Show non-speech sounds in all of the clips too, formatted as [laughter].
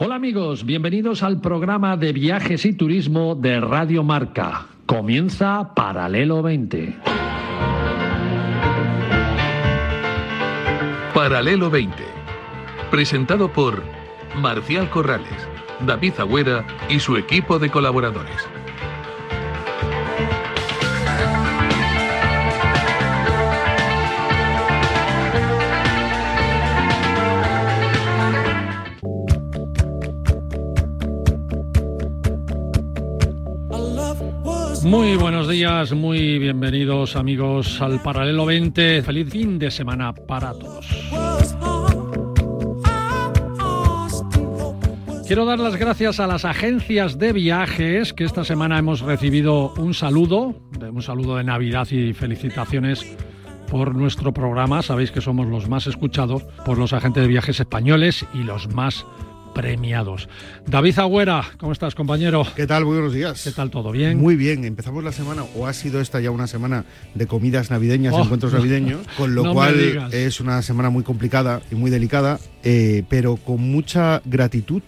Hola amigos, bienvenidos al programa de viajes y turismo de Radio Marca. Comienza Paralelo 20. Paralelo 20. Presentado por Marcial Corrales, David Agüera y su equipo de colaboradores. Muy buenos días, muy bienvenidos amigos al Paralelo 20. Feliz fin de semana para todos. Quiero dar las gracias a las agencias de viajes que esta semana hemos recibido un saludo, un saludo de Navidad y felicitaciones por nuestro programa. Sabéis que somos los más escuchados por los agentes de viajes españoles y los más premiados. David Agüera, ¿cómo estás, compañero? ¿Qué tal? Muy buenos días. ¿Qué tal? ¿Todo bien? Muy bien. Empezamos la semana, o ha sido esta ya una semana de comidas navideñas, Oh, encuentros navideños, [laughs] con lo no cual es una semana muy complicada y muy delicada, eh, pero con mucha gratitud.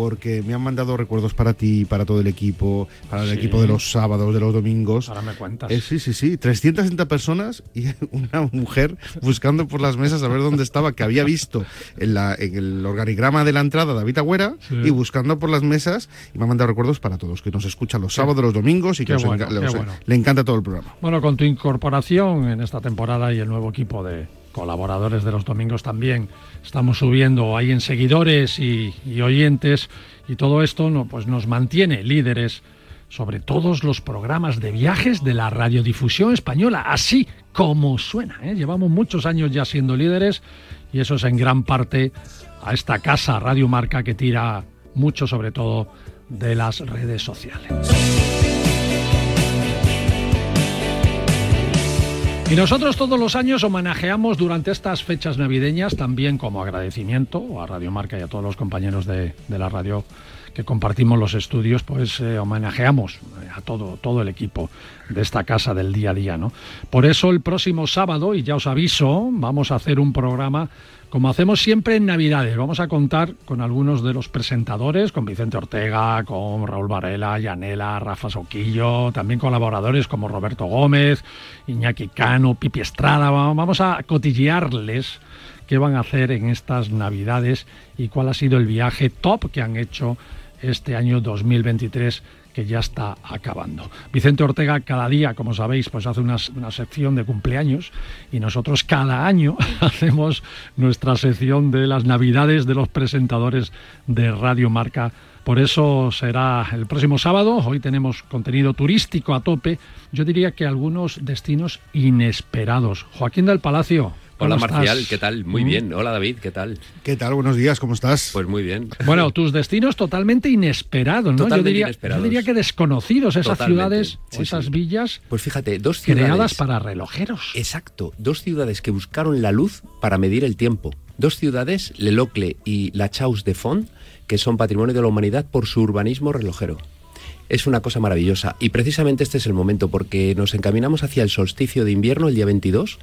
Porque me han mandado recuerdos para ti, para todo el equipo, para el Sí. equipo de los sábados, de los domingos. Ahora me cuentas. Eh, sí, sí, sí. 360 personas y [laughs] una mujer buscando por las mesas a ver dónde estaba, que había visto en, la, en el organigrama de la entrada David Agüera Sí. y buscando por las mesas y me ha mandado recuerdos para todos, que nos escuchan los sábados, los domingos y que enca- bueno. le encanta todo el programa. Bueno, con tu incorporación en esta temporada y el nuevo equipo de colaboradores de los domingos también estamos subiendo ahí en seguidores y, oyentes y todo esto no, pues nos mantiene líderes sobre todos los programas de viajes de la radiodifusión española, así como suena. ¿eh? Llevamos muchos años ya siendo líderes y eso es en gran parte a esta casa Radio Marca que tira mucho sobre todo de las redes sociales. Y nosotros todos los años homenajeamos durante estas fechas navideñas, también como agradecimiento a Radio Marca y a todos los compañeros de, de la radio que compartimos los estudios, pues eh, homenajeamos eh, a todo, todo el equipo de esta casa del día a día. ¿no? Por eso el próximo sábado, y ya os aviso, vamos a hacer un programa como hacemos siempre en Navidades. Vamos a contar con algunos de los presentadores, con Vicente Ortega, con Raúl Varela, Yanela, Rafa Soquillo, también colaboradores como Roberto Gómez, Iñaki Cano, Pipi Estrada. Va- Vamos a cotillearles qué van a hacer en estas Navidades y cuál ha sido el viaje top que han hecho este año 2023 que ya está acabando. Vicente Ortega cada día, como sabéis, pues hace una, una sección de cumpleaños y nosotros cada año [laughs] hacemos nuestra sección de las navidades de los presentadores de Radio Marca. Por eso será el próximo sábado. Hoy tenemos contenido turístico a tope. Yo diría que algunos destinos inesperados. Joaquín del Palacio. Hola ¿cómo Marcial, estás? ¿qué tal? Muy Mm. bien. Hola David, ¿qué tal? ¿Qué tal? Buenos días, ¿cómo estás? Pues muy bien. Bueno, tus destinos totalmente inesperados, ¿no? yo, Totalmente diría, inesperados. yo diría que desconocidos, esas Totalmente, ciudades sí, esas sí. villas Pues fíjate, dos ciudades. creadas para relojeros. Exacto, dos ciudades que buscaron la luz para medir el tiempo. Dos ciudades, Lelocle y La Chaus de Font, que son patrimonio de la humanidad por su urbanismo relojero. Es una cosa maravillosa y precisamente este es el momento porque nos encaminamos hacia el solsticio de invierno el día 22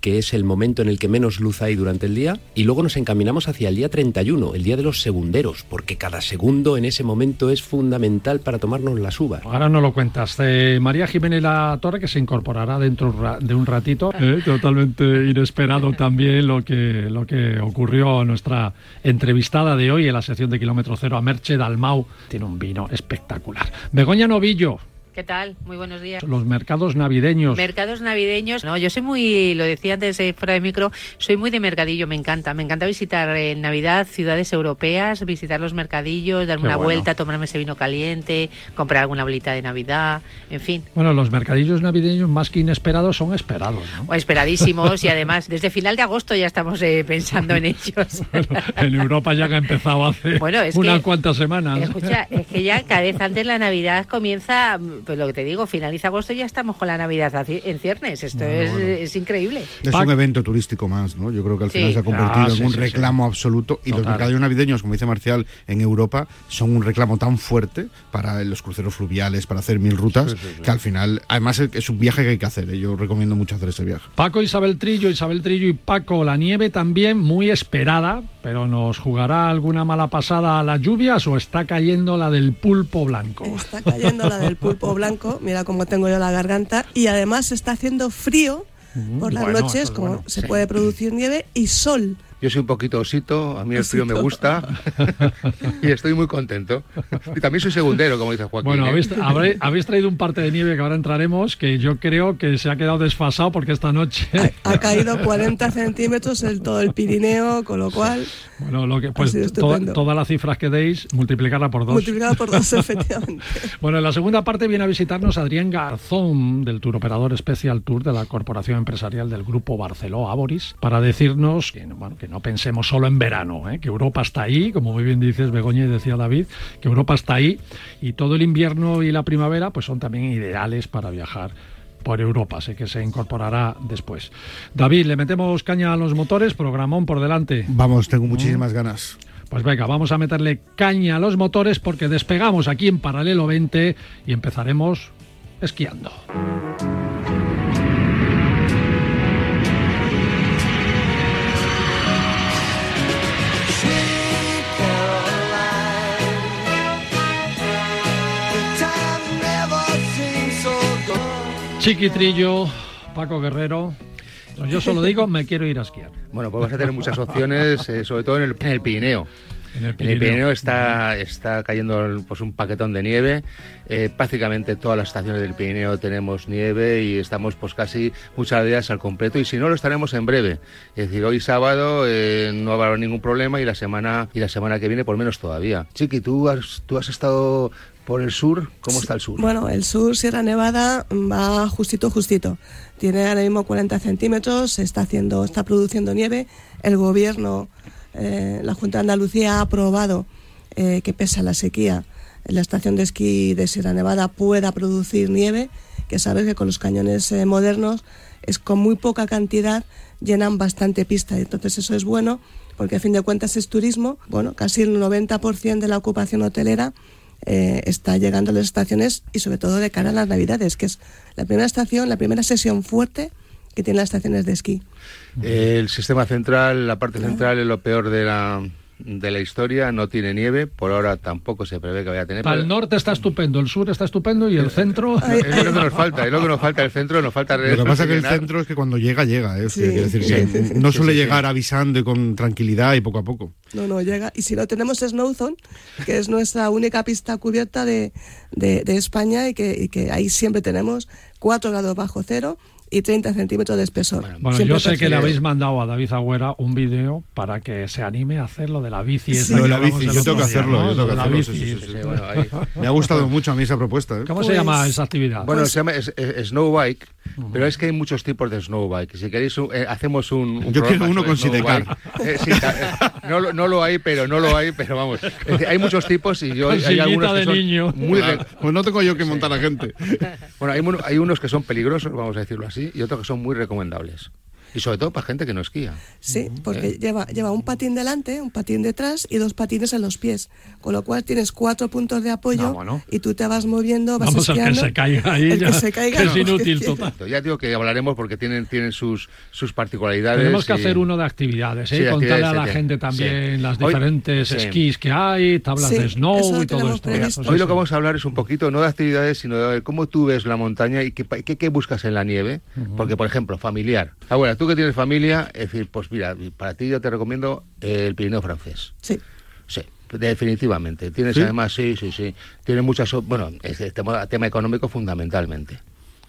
que es el momento en el que menos luz hay durante el día, y luego nos encaminamos hacia el día 31, el día de los segunderos, porque cada segundo en ese momento es fundamental para tomarnos las uvas. Ahora no lo cuentas. Eh, María Jiménez La Torre, que se incorporará dentro de un ratito. Eh, totalmente inesperado también lo que, lo que ocurrió a nuestra entrevistada de hoy en la sección de Kilómetro Cero a Merche Dalmau. Tiene un vino espectacular. Begoña Novillo, ¿Qué tal? Muy buenos días. los mercados navideños. Mercados navideños. No, yo soy muy, lo decía antes eh, fuera de micro, soy muy de mercadillo, me encanta. Me encanta visitar en Navidad ciudades europeas, visitar los mercadillos, darme Qué una bueno. vuelta, tomarme ese vino caliente, comprar alguna bolita de Navidad, en fin. Bueno, los mercadillos navideños más que inesperados son esperados. ¿no? O esperadísimos y además desde final de agosto ya estamos eh, pensando en ellos. [laughs] En Europa ya que ha empezado hace Bueno, unas que- cuantas semanas. Escucha, es que ya cada vez antes la Navidad comienza, pues lo que te digo, finaliza agosto y ya estamos con la Navidad en ciernes. Esto es, increíble. Es un evento turístico más, ¿no? Yo creo que al final se ha convertido ah, en un reclamo absoluto y los mercados navideños, como dice Marcial, en Europa son un reclamo tan fuerte para los cruceros fluviales, para hacer mil rutas, que al final, además es un viaje que hay que hacer. ¿eh? Yo recomiendo mucho hacer ese viaje. Paco, Isabel Trillo, Isabel Trillo y Paco, la nieve también muy esperada, pero ¿nos jugará alguna mala pasada a las lluvias o está cayendo la del pulpo blanco? Está cayendo la del pulpo blanco, [laughs] mira cómo tengo yo la garganta, y además está haciendo frío por las noches, como se puede producir nieve, y sol. Yo soy un poquito osito, a mí el frío me gusta [laughs] y estoy muy contento. Y también soy segundero, como dice Joaquín. Bueno, ¿eh? habéis, traído un parte de nieve que ahora entraremos, que yo creo que se ha quedado desfasado porque esta noche... Ha, caído 40 centímetros en todo el Pirineo, con lo cual... Bueno, lo que, pues todas las cifras que deis, multiplicarla por dos. Multiplicarla por dos, [laughs] efectivamente. bueno, en la segunda parte viene a visitarnos Adrián Garzón, del Tour Operador Special Tour de la Corporación Empresarial del Grupo Barceló Aboris, para decirnos que, bueno, que no pensemos solo en verano, ¿eh? que Europa está ahí, como muy bien dices Begoña y decía David, que Europa está ahí y todo el invierno y la primavera pues son también ideales para viajar por Europa, sé que se incorporará después. David, le metemos caña a los motores, programón por delante. Vamos, tengo muchísimas ganas. Pues venga, vamos a meterle caña a los motores porque despegamos aquí en paralelo 20 y empezaremos esquiando. Chiquitrillo, Paco Guerrero. Pues yo solo digo, me quiero ir a esquiar. Bueno, pues vas a tener muchas opciones, eh, sobre todo en el, Pirineo. En el Pirineo, está, está cayendo pues, un paquetón de nieve. Eh, prácticamente todas las estaciones del Pirineo tenemos nieve y estamos pues casi muchas días al completo. Y si no, lo estaremos en breve. Es decir, hoy sábado eh, no habrá ningún problema y la semana y la semana que viene por menos todavía. Chiqui, tú has, tú has estado por el sur, ¿cómo está el sur? Bueno, el sur, Sierra Nevada, va justito, justito. Tiene ahora mismo 40 centímetros, está, haciendo, está produciendo nieve. El gobierno, eh, la Junta de Andalucía ha aprobado eh, que pese a la sequía, la estación de esquí de Sierra Nevada pueda producir nieve, que sabes que con los cañones eh, modernos es con muy poca cantidad llenan bastante pista. Entonces eso es bueno porque a fin de cuentas es turismo. Bueno, casi el 90% de la ocupación hotelera eh, está llegando a las estaciones y sobre todo de cara a las navidades, que es la primera estación, la primera sesión fuerte que tienen las estaciones de esquí. El sistema central, la parte central es lo peor de la, de la historia, no tiene nieve, por ahora tampoco se prevé que vaya a tener. Para el norte está estupendo, el sur está estupendo y el centro... es lo que nos falta, es lo que nos falta, el centro nos falta... Lo que pasa es que el centro es que cuando llega, llega, ¿eh? decir, no suele llegar avisando y con tranquilidad y poco a poco. No, no, llega. Y si no tenemos Snowzone, que es nuestra única pista cubierta de, de, España y que, y que ahí siempre tenemos 4 grados bajo cero y 30 centímetros de espesor. Bueno, yo sé que le habéis mandado a David Agüera un vídeo para que se anime a hacer lo de la bici. Lo de la bici, yo tengo que hacerlo. Yo tengo que hacerlo Me ha gustado mucho a mí esa propuesta. ¿eh? ¿Cómo se llama pues esa actividad? Bueno, pues se llama Pero es que hay muchos tipos de Snow Bike. Si queréis, eh, hacemos un, Yo quiero uno con sidecar. Eh, no, no, lo hay, pero no lo hay, pero vamos. hay muchos tipos y yo hay algunos que son muy... Pues no tengo yo que montar a gente. Bueno, hay, hay unos que son peligrosos, vamos a decirlo así y otros que son muy recomendables. Y sobre todo para gente que no esquía. Sí, porque ¿Eh? lleva, lleva un patín delante, un patín detrás y dos patines en los pies. Con lo cual tienes cuatro puntos de apoyo ah, y tú te vas moviendo, vas Vamos esquiando. que se caiga ahí. que se caiga, es inútil total. Ya digo que hablaremos porque tienen, tienen sus, sus particularidades. Tenemos que hacer uno de actividades, ¿eh? contarle a la gente también las diferentes esquís que hay, tablas de snow y todo esto. Hoy lo que vamos a hablar es un poquito, no de actividades, sino de cómo tú ves la montaña y qué, qué, buscas en la nieve. Porque, por ejemplo, familiar. Ah, bueno, tú que tienes familia, es decir, pues mira, para ti yo te recomiendo el Pirineo francés. Sí. Sí, definitivamente. Tienes además, sí, sí, sí. Tiene muchas, bueno, es el tema, económico fundamentalmente.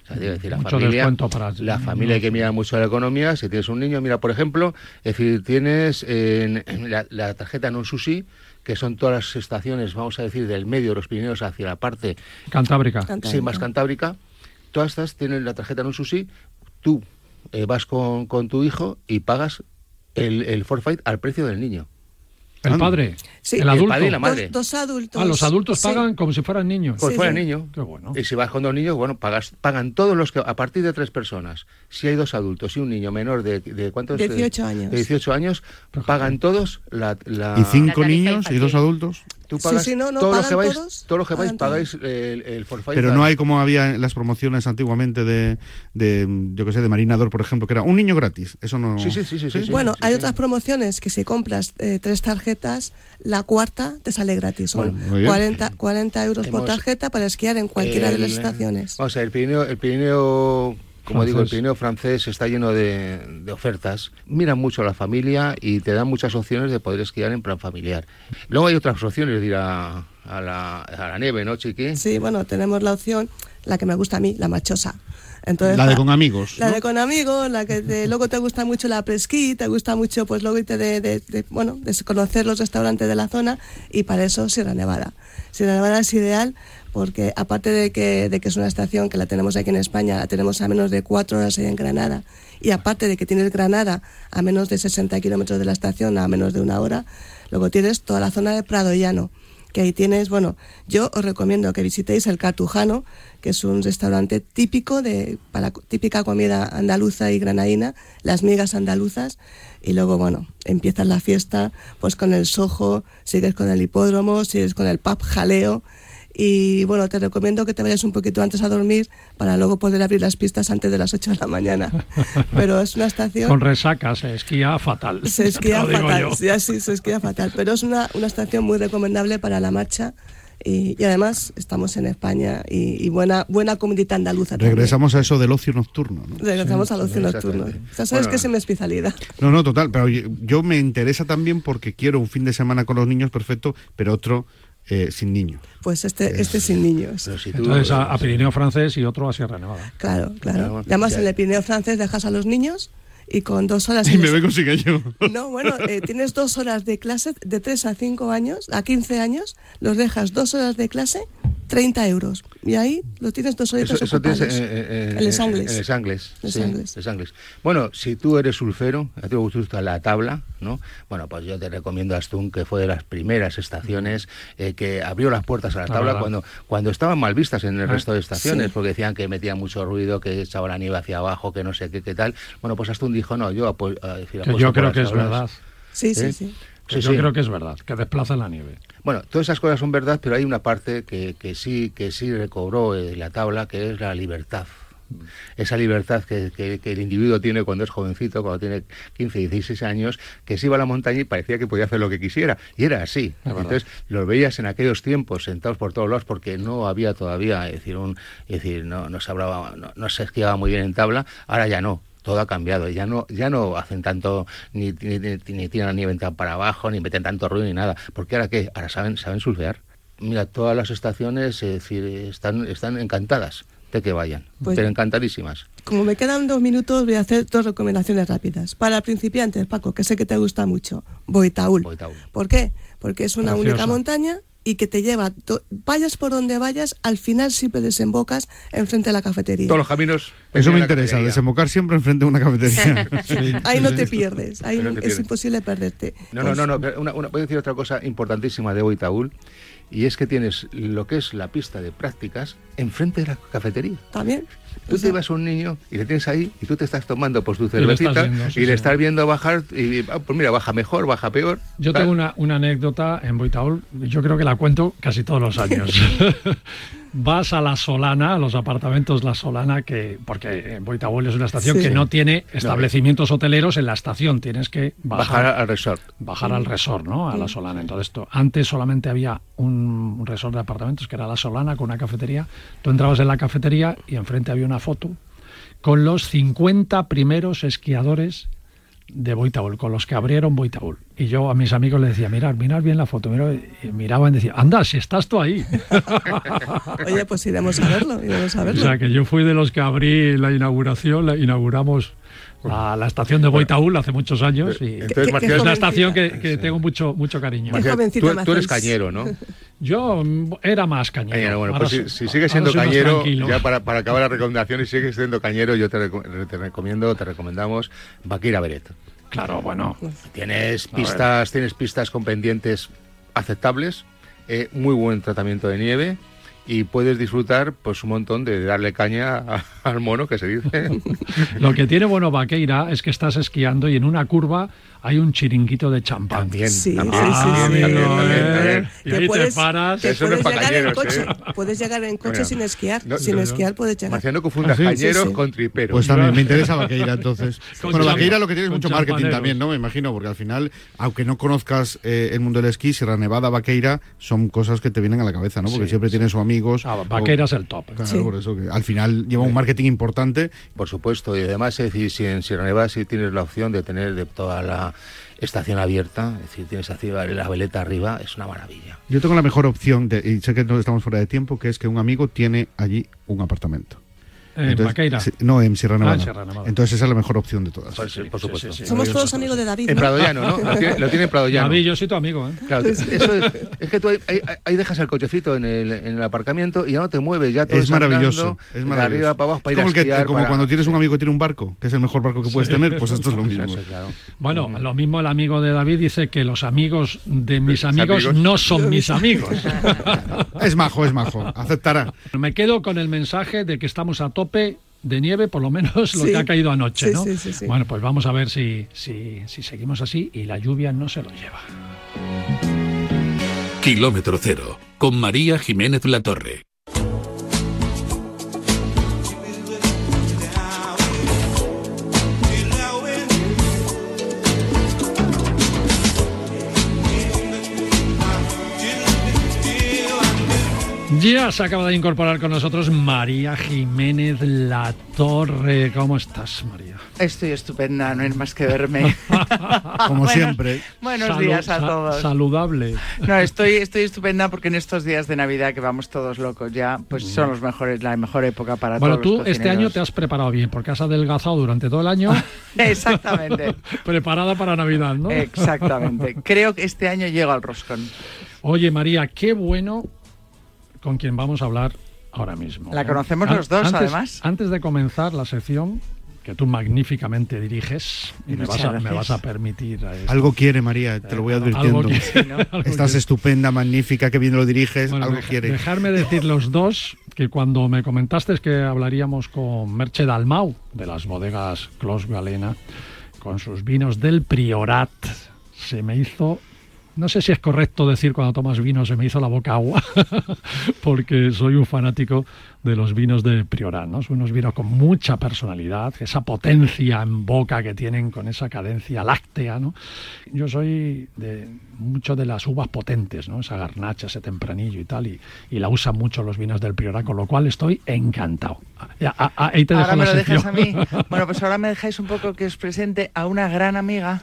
O sea, decir, la familia, la familia hay que mirar mucho la economía. Si tienes un niño, mira, por ejemplo, es decir, tienes la, tarjeta non sushi, que son todas las estaciones, vamos a decir, del medio de los Pirineos hacia la parte cantábrica. Sí, más cantábrica. Todas estas tienen la tarjeta non sushi. Tú eh, vas con, con, tu hijo y pagas el, el forfait al precio del niño. El padre. Sí, el adulto. padre y la madre. Dos, adultos. Ah, los adultos Sí. pagan como si fueran niños. Como Sí, si fuera sí. niño. Qué bueno. Y si vas con dos niños, bueno, pagas, pagan todos los que, a partir de tres personas. Si hay dos adultos y un niño menor de, de ¿cuántos? 18 De- años. De 18 años, pagan todos la... la- ¿Y cinco La niños y dos adultos? Tú pagas sí, no, no, todo, lo pagan que vais, todos, todo lo que vais, pagáis el, el forfait. Pero no hay como había en las promociones antiguamente de, de yo que sé, de Marinador, por ejemplo, que era un niño gratis. Eso no. Sí, sí, sí, sí, sí, sí. Bueno, sí, hay sí. otras promociones que si compras eh, tres tarjetas, la cuarta te sale gratis. Son Bueno, muy bien. 40, 40 euros por tarjeta para esquiar en cualquiera de las estaciones. Vamos a ver, el Pirineo, el Pirineo como digo, el. Pirineo francés está lleno de, de ofertas. Miran mucho a la familia y te dan muchas opciones de poder esquiar en plan familiar. Luego hay otras opciones de ir a, a la, a la nieve, ¿no, Chiqui? Sí, bueno, tenemos la opción, la que me gusta a mí, la machosa. Entonces, La de con amigos. La ¿no? de con amigos, la que te- luego te gusta mucho la presquí, te gusta mucho pues luego irte de, de- de, bueno, de conocer los restaurantes de la zona y para eso Sierra Nevada. Sierra Nevada es ideal porque aparte de que, de que es una estación que la tenemos aquí en España, la tenemos a menos de cuatro horas en Granada y aparte de que tienes Granada a menos de 60 kilómetros de la estación, a menos de una hora, luego tienes toda la zona de Prado Llano que ahí tienes, bueno, yo os recomiendo que visitéis el Cartujano, que es un restaurante típico de para típica comida andaluza y granadina, las migas andaluzas y luego bueno, empiezas la fiesta pues con el sojo, sigues con el hipódromo, sigues con el pub jaleo y bueno, te recomiendo que te vayas un poquito antes a dormir para luego poder abrir las pistas antes de las 8 de la mañana. [laughs] Pero es una estación Con resaca se esquía fatal. se [laughs] esquía fatal, sí, sí, se esquía fatal, pero es una, una estación muy recomendable para la marcha y, y además estamos en España y, y buena buena comunidad andaluza. también. Regresamos a eso del ocio nocturno. ¿no? Regresamos al ocio nocturno. exactamente. Ya sabes Bueno, que es mi especialidad. No, no, total. Pero yo, yo me interesa también porque quiero un fin de semana con los niños perfecto, pero otro eh, sin niños. Pues este, este sin niños. Si tú- Entonces a, a Pirineo francés y otro a Sierra Nevada. Claro, claro. Además en el Pirineo francés dejas a los niños y con dos horas... [laughs] Y me vengo sin ello. [laughs] No, bueno, eh, tienes dos horas de clase de 3 a 5 años, a 15 años, los dejas dos horas de clase, 30 euros. Y ahí lo tienes dos horitas Eso, eso tienes en- El Les en- Angles. en Les Angles, Les sí, Angles. Les Angles. Bueno, si tú eres surfero, a ti te gusta la tabla, ¿no? Bueno, pues yo te recomiendo Astún, que fue de las primeras estaciones eh, que abrió las puertas a la La tabla verdad. cuando, cuando estaban mal vistas en el Ah, resto de estaciones, sí. porque decían que metía mucho ruido, que echaba la nieve hacia abajo, que no sé qué, qué tal. Bueno, pues Astún dijo, no, yo apo- yo creo que es tablas. verdad. Sí, sí, ¿Eh? sí. Que Sí, yo sí. creo que es verdad, que desplaza la nieve. Bueno, todas esas cosas son verdad, pero hay una parte que, que sí que sí recobró eh, la tabla, que es la libertad. Esa libertad que, que- que el individuo tiene cuando es jovencito, cuando tiene 15, 16 años, que se iba a la montaña y parecía que podía hacer lo que quisiera. Y era así. Entonces, los veías en aquellos tiempos sentados por todos lados porque no había todavía, es decir, un, es decir no, no se hablaba, no, no se esquiaba muy bien en tabla, ahora ya no. Todo ha cambiado, ya no, ya no hacen tanto, ni, ni, ni- ni tiran la nieve tan para abajo, ni meten tanto ruido ni nada. Porque ahora qué, ahora saben, saben surfear. Mira, todas las estaciones, es decir, están, están encantadas de que vayan, Pues- pero encantadísimas. Como me quedan dos minutos, voy a hacer dos recomendaciones rápidas. Para principiantes, Paco, que sé que te gusta mucho, Boitaúl. Boitaúl. ¿Por qué? Porque es una Preciosa. única montaña y que te lleva, to- vayas por donde vayas, al final siempre desembocas enfrente de la cafetería. Todos los caminos. Eso me interesa, cafetería. desembocar siempre enfrente de una cafetería. [laughs] Sí, Ahí no te pierdes, ahí No te es pierdes. imposible perderte. No, Pues, no, no, no. Una, una- voy a decir otra cosa importantísima de Boitaúl, y es que tienes lo que es la pista de prácticas enfrente de la cafetería. También. Tú O te llevas un niño y le tienes ahí y tú te estás tomando tu Y le estás cervecita viendo, sí, y le sí. estás viendo bajar y ah, pues mira, baja mejor, baja peor. Yo tal. tengo una, una anécdota en Boitaúl, yo creo que la cuento casi todos los años. [laughs] Vas a La Solana, a los apartamentos La Solana, que porque en Boitaúl es una estación Sí. que no tiene establecimientos hoteleros en la estación, tienes que bajar bajar, al resort. bajar al resort, ¿no? A La Solana. Entonces, esto, antes solamente había un, un resort de apartamentos que era La Solana con una cafetería. Tú entrabas en la cafetería y enfrente había una foto con los 50 primeros esquiadores de Boitaúl, con los que abrieron Boitaúl. Y yo a mis amigos les decía, mirad, mirad bien la foto. Mirad, y miraban y decían, anda, si estás tú ahí. [laughs] Oye, pues iremos a verlo, iremos a o verlo. sea, que yo fui de los que abrí la inauguración, la inauguramos la, la estación de Boitaúl hace muchos años. Y Entonces, Qué- qué Marcial, es una estación que, que tengo mucho, mucho cariño. Tú, eres cañero, ¿no? [laughs] Yo mm, era más cañero. Cañero, bueno, Ahora pues si, si sigues siendo cañero, ya para, para acabar la recomendación, y sigues siendo cañero, yo te, te recomiendo, te recomendamos Bakira Beret. Claro, bueno. Tienes pistas, tienes pistas con pendientes aceptables, eh, muy buen tratamiento de nieve y puedes disfrutar pues un montón de darle caña al mono que se dice. [laughs] Lo que tiene bueno Vaqueira es que estás esquiando y en una curva hay un chiringuito de champán. También, Sí, también, sí, sí, también, también, Eh. Y Que ahí te puedes- paras. que Eso no es puedes llegar en coche, ¿eh? puedes llegar en coche Bueno, sin esquiar, no, sin no, no. esquiar puedes llegar. Marciano confunda ¿Ah, sí? cañeros Sí, sí. con triperos. Pues también me interesa Vaqueira entonces. [laughs] Con bueno, Vaqueira lo que tiene es mucho marketing también, ¿no? Me imagino, porque al final, aunque no conozcas eh, el mundo del esquí, Sierra Nevada, Vaqueira, son cosas que te vienen a la cabeza, ¿no? Porque Sí, siempre tienen sus amigos. Ah, o- Vaqueira es el top. Claro, Sí. por eso que al final lleva un marketing importante. Por supuesto, y además, es decir, si en Sierra Nevada sí tienes la opción de tener de toda la estación abierta, es decir, tienes así la veleta arriba, es una maravilla. Yo tengo la mejor opción, de, y sé que no estamos fuera de tiempo, que es que un amigo tiene allí un apartamento. En Entonces, Vaqueira. sí, no, en Sierra Ah, en Nevada. Sierra Nevada. Entonces esa es la mejor opción de todas. Por, por supuesto. sí, sí. Somos todos amigos de David. En ¿no? Prado Llano, ¿no? Lo tiene, lo tiene en Prado Llano. David, yo soy tu amigo, ¿eh? Claro, eso es, es que tú ahí, ahí- ahí dejas el cochecito en el, en el aparcamiento y ya no te mueves, ya todo Es maravilloso, es maravilloso. arriba para abajo para ir como a el que- esquiar, como para- cuando tienes un amigo que tiene un barco, que es el mejor barco que puedes tener, pues esto es lo mismo. Eso, claro. Bueno, lo mismo el amigo de David dice que los amigos de mis amigos, amigos. no son mis [laughs] amigos. Es majo, es majo, aceptará. Me quedo con el mensaje de que estamos a tope de nieve, por lo menos [laughs] lo Sí. que ha caído anoche, Sí, ¿no? sí, sí, sí. Bueno, pues vamos a ver si, si, si seguimos así y la lluvia no se lo lleva. Kilómetro cero, con María Jiménez Latorre. Ya se acaba de incorporar con nosotros María Jiménez La Torre. ¿Cómo estás, María? Estoy estupenda, no hay más que verme. [laughs] Como siempre. Buenos días a todos. Saludable. No, estoy, estoy estupenda porque en estos días de Navidad que vamos todos locos ya, pues son los mejores, la mejor época para Bueno, todos tú los este año te has preparado bien porque has adelgazado durante todo el año. [laughs] Exactamente, [laughs] preparada para Navidad, ¿no? exactamente. Creo que este año llego al roscón. Oye, María, qué bueno con quien vamos a hablar ahora mismo. La ¿eh? conocemos An- los dos, antes- además. Antes de comenzar la sección que tú magníficamente diriges, y me vas, a, me gracias. vas a permitir a esto. Algo quiere María, te lo voy advirtiendo. Algo Estás estupenda, magnífica, que bien lo diriges, Bueno, algo deja- quiere. Dejarme decir los dos que cuando me comentaste que hablaríamos con Merche Dalmau de las bodegas Clos Galena con sus vinos del Priorat, se me hizo no sé si es correcto decir cuando tomas vino se me hizo la boca agua, [laughs] porque soy un fanático de los vinos de Priorat, ¿no? Son unos vinos con mucha personalidad, esa potencia en boca que tienen con esa cadencia láctea, ¿no? Yo soy de mucho de las uvas potentes, ¿no? Esa garnacha, ese tempranillo y tal, y, y la usan mucho los vinos del Priorat, con lo cual estoy encantado. Ya, a- a- ahí te dejo Ahora me la lo dejas a mí. [laughs] Bueno, pues ahora me dejáis un poco que os presente a una gran amiga,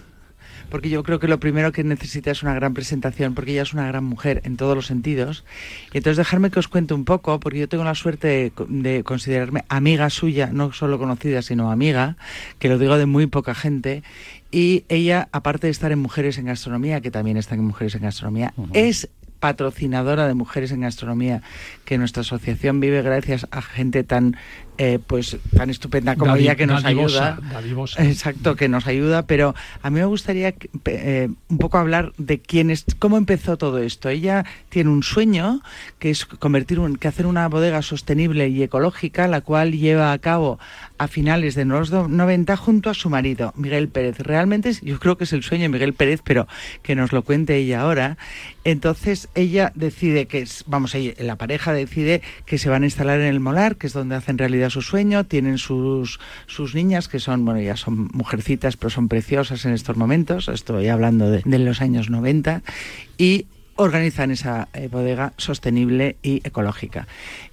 porque yo creo que lo primero que necesita es una gran presentación, porque ella es una gran mujer en todos los sentidos. Y entonces dejarme que os cuente un poco, porque yo tengo la suerte de, co- de considerarme amiga suya, no solo conocida, sino amiga, que lo digo de muy poca gente. Y ella, aparte de estar en Mujeres en Gastronomía, que también está en Mujeres en Gastronomía, es patrocinadora de Mujeres en Gastronomía, que nuestra asociación vive gracias a gente tan eh, pues tan estupenda como ella que nos ayuda. dadivosa. Exacto, que nos ayuda, pero a mí me gustaría eh, un poco hablar de quién es, cómo empezó todo esto. Ella tiene un sueño que es convertir un, que hacer una bodega sostenible y ecológica, la cual lleva a cabo a finales de los do- 90 junto a su marido, Miguel Pérez. Realmente yo creo que es el sueño de Miguel Pérez, pero que nos lo cuente ella ahora. Entonces ella decide que, vamos, ella- la pareja decide que se van a instalar en el Molar, que es donde hacen realidad su sueño. Tienen sus, sus niñas, que son, bueno, ya son mujercitas, pero son preciosas en estos momentos. Estoy hablando de, de los años 90. Y organizan esa eh, bodega sostenible y ecológica.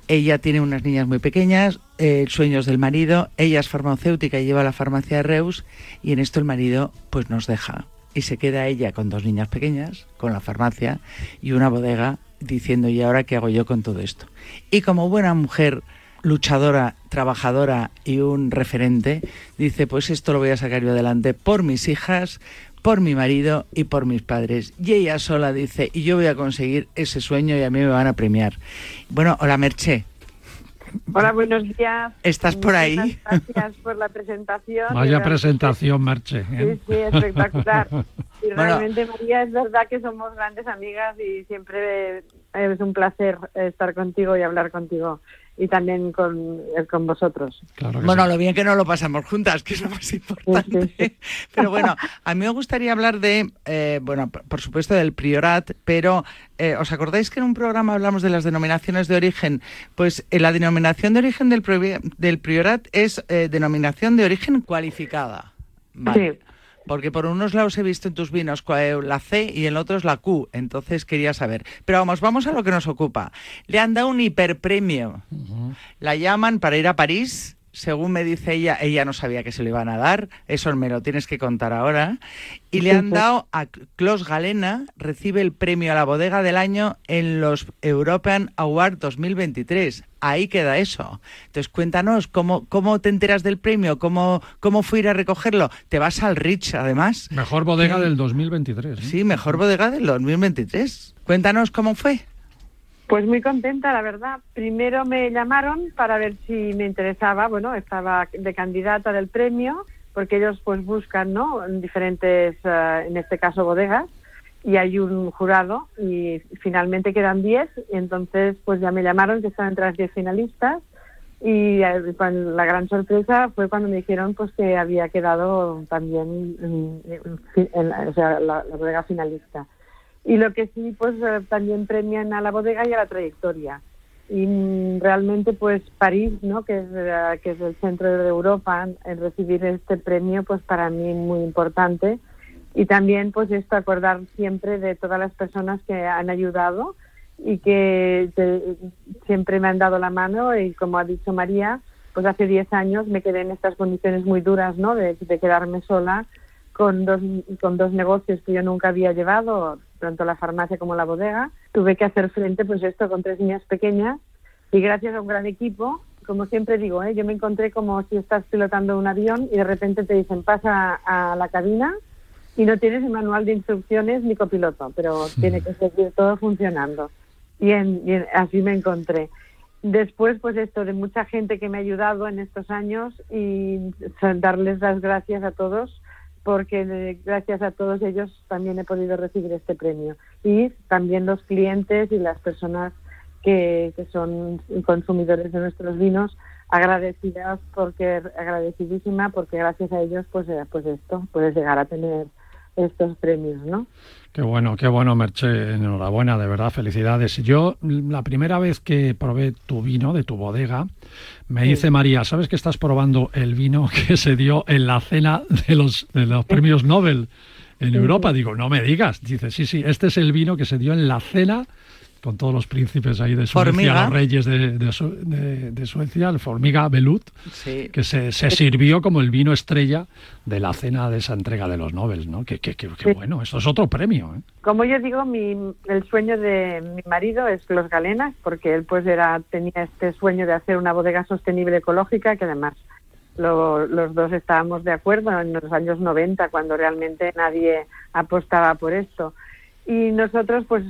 Ella tiene unas niñas muy pequeñas, eh, sueños del marido, ella es farmacéutica y lleva la farmacia de Reus y en esto el marido pues nos deja y se queda ella con dos niñas pequeñas, con la farmacia y una bodega diciendo ¿y ahora qué hago yo con todo esto? Y como buena mujer luchadora, trabajadora y un referente, dice, pues esto lo voy a sacar yo adelante por mis hijas, por mi marido y por mis padres. Y ella sola dice, y yo voy a conseguir ese sueño y a mí me van a premiar. Bueno, hola Merche. Hola, buenos días. ¿Estás por ahí? Gracias por la presentación. Vaya presentación, Merche. ¿eh? Sí, sí, espectacular. Y realmente, María, es verdad que somos grandes amigas y siempre es un placer estar contigo y hablar contigo y también con, eh, con vosotros. bueno, lo bien que no lo pasamos juntas, que es lo más importante. [laughs] Pero bueno, a mí me gustaría hablar de, eh, bueno, por supuesto del priorat, pero eh, ¿os acordáis que en un programa hablamos de las denominaciones de origen? Pues la denominación de origen del, del priorat es denominación de origen cualificada. Sí. Porque por unos lados he visto en tus vinos eh, la C y en otros la Q, entonces quería saber. Pero vamos, vamos a lo que nos ocupa. Le han dado un hiperpremio. La llaman para ir a París según me dice ella, ella no sabía que se le iban a dar, eso me lo tienes que contar ahora, y le han dado a Klaus Galena, recibe el premio a la bodega del año en los European Award 2023. Ahí queda eso. Entonces cuéntanos, ¿cómo, cómo te enteras del premio? ¿Cómo, ¿Cómo fui a ir a recogerlo? Te vas al Rich, además. Mejor bodega del 2023. Sí, mejor bodega del 2023. Cuéntanos cómo fue. Pues muy contenta, la verdad. Primero me llamaron para ver si me interesaba, bueno, estaba de candidata del premio, porque ellos pues buscan, ¿no? En diferentes, eh, en este caso, bodegas, y hay un jurado, y finalmente quedan 10, y entonces pues ya me llamaron que estaban entre las 10 finalistas, y eh, la gran sorpresa fue cuando me dijeron pues que había quedado también en, o sea, la bodega finalista y lo que sí pues eh, también premian a la bodega y a la trayectoria. Y mm, realmente pues París no que es eh, que es el centro de Europa en recibir este premio pues para mí muy importante. Y también pues esto acordar siempre de todas las personas que han ayudado y que siempre me han dado la mano. Y como ha dicho María pues hace 10 años me quedé en estas condiciones muy duras no de, de quedarme sola con dos, con dos negocios que yo nunca había llevado, tanto la farmacia como la bodega. Tuve que hacer frente, pues esto, con tres niñas pequeñas y gracias a un gran equipo, como siempre digo, ¿eh? yo me encontré como si estás pilotando un avión y de repente te dicen pasa a la cabina y no tienes el manual de instrucciones ni copiloto, pero tiene que seguir todo funcionando. Y, y así me encontré. Después, pues esto de mucha gente que me ha ayudado en estos años y darles las gracias a todos porque gracias a todos ellos también he podido recibir este premio. Y también los clientes y las personas que, que son consumidores de nuestros vinos, agradecidas porque agradecidísima porque gracias a ellos pues eh, pues esto puedes llegar a tener estos premios, ¿no? Qué bueno, qué bueno, Merche. Enhorabuena, de verdad, felicidades. Yo, la primera vez que probé tu vino de tu bodega, me dice María, ¿sabes que estás probando el vino [laughs] que se dio en la cena de los, de los premios Nobel en Europa? Digo, no me digas. Dice, sí, sí, este es el vino que se dio en la cena con todos los príncipes ahí de Suecia, los reyes de, de, Suecia, el Formiga Belut, que se, sirvió como el vino estrella de la cena de esa entrega de los Nobel, ¿no? Qué, qué, bueno, esto es otro premio. ¿eh? Como yo digo, mi, el sueño de mi marido es Los Galenas, porque él pues era tenía este sueño de hacer una bodega sostenible ecológica, que además los dos estábamos de acuerdo en los años 90, cuando realmente nadie apostaba por esto y nosotros pues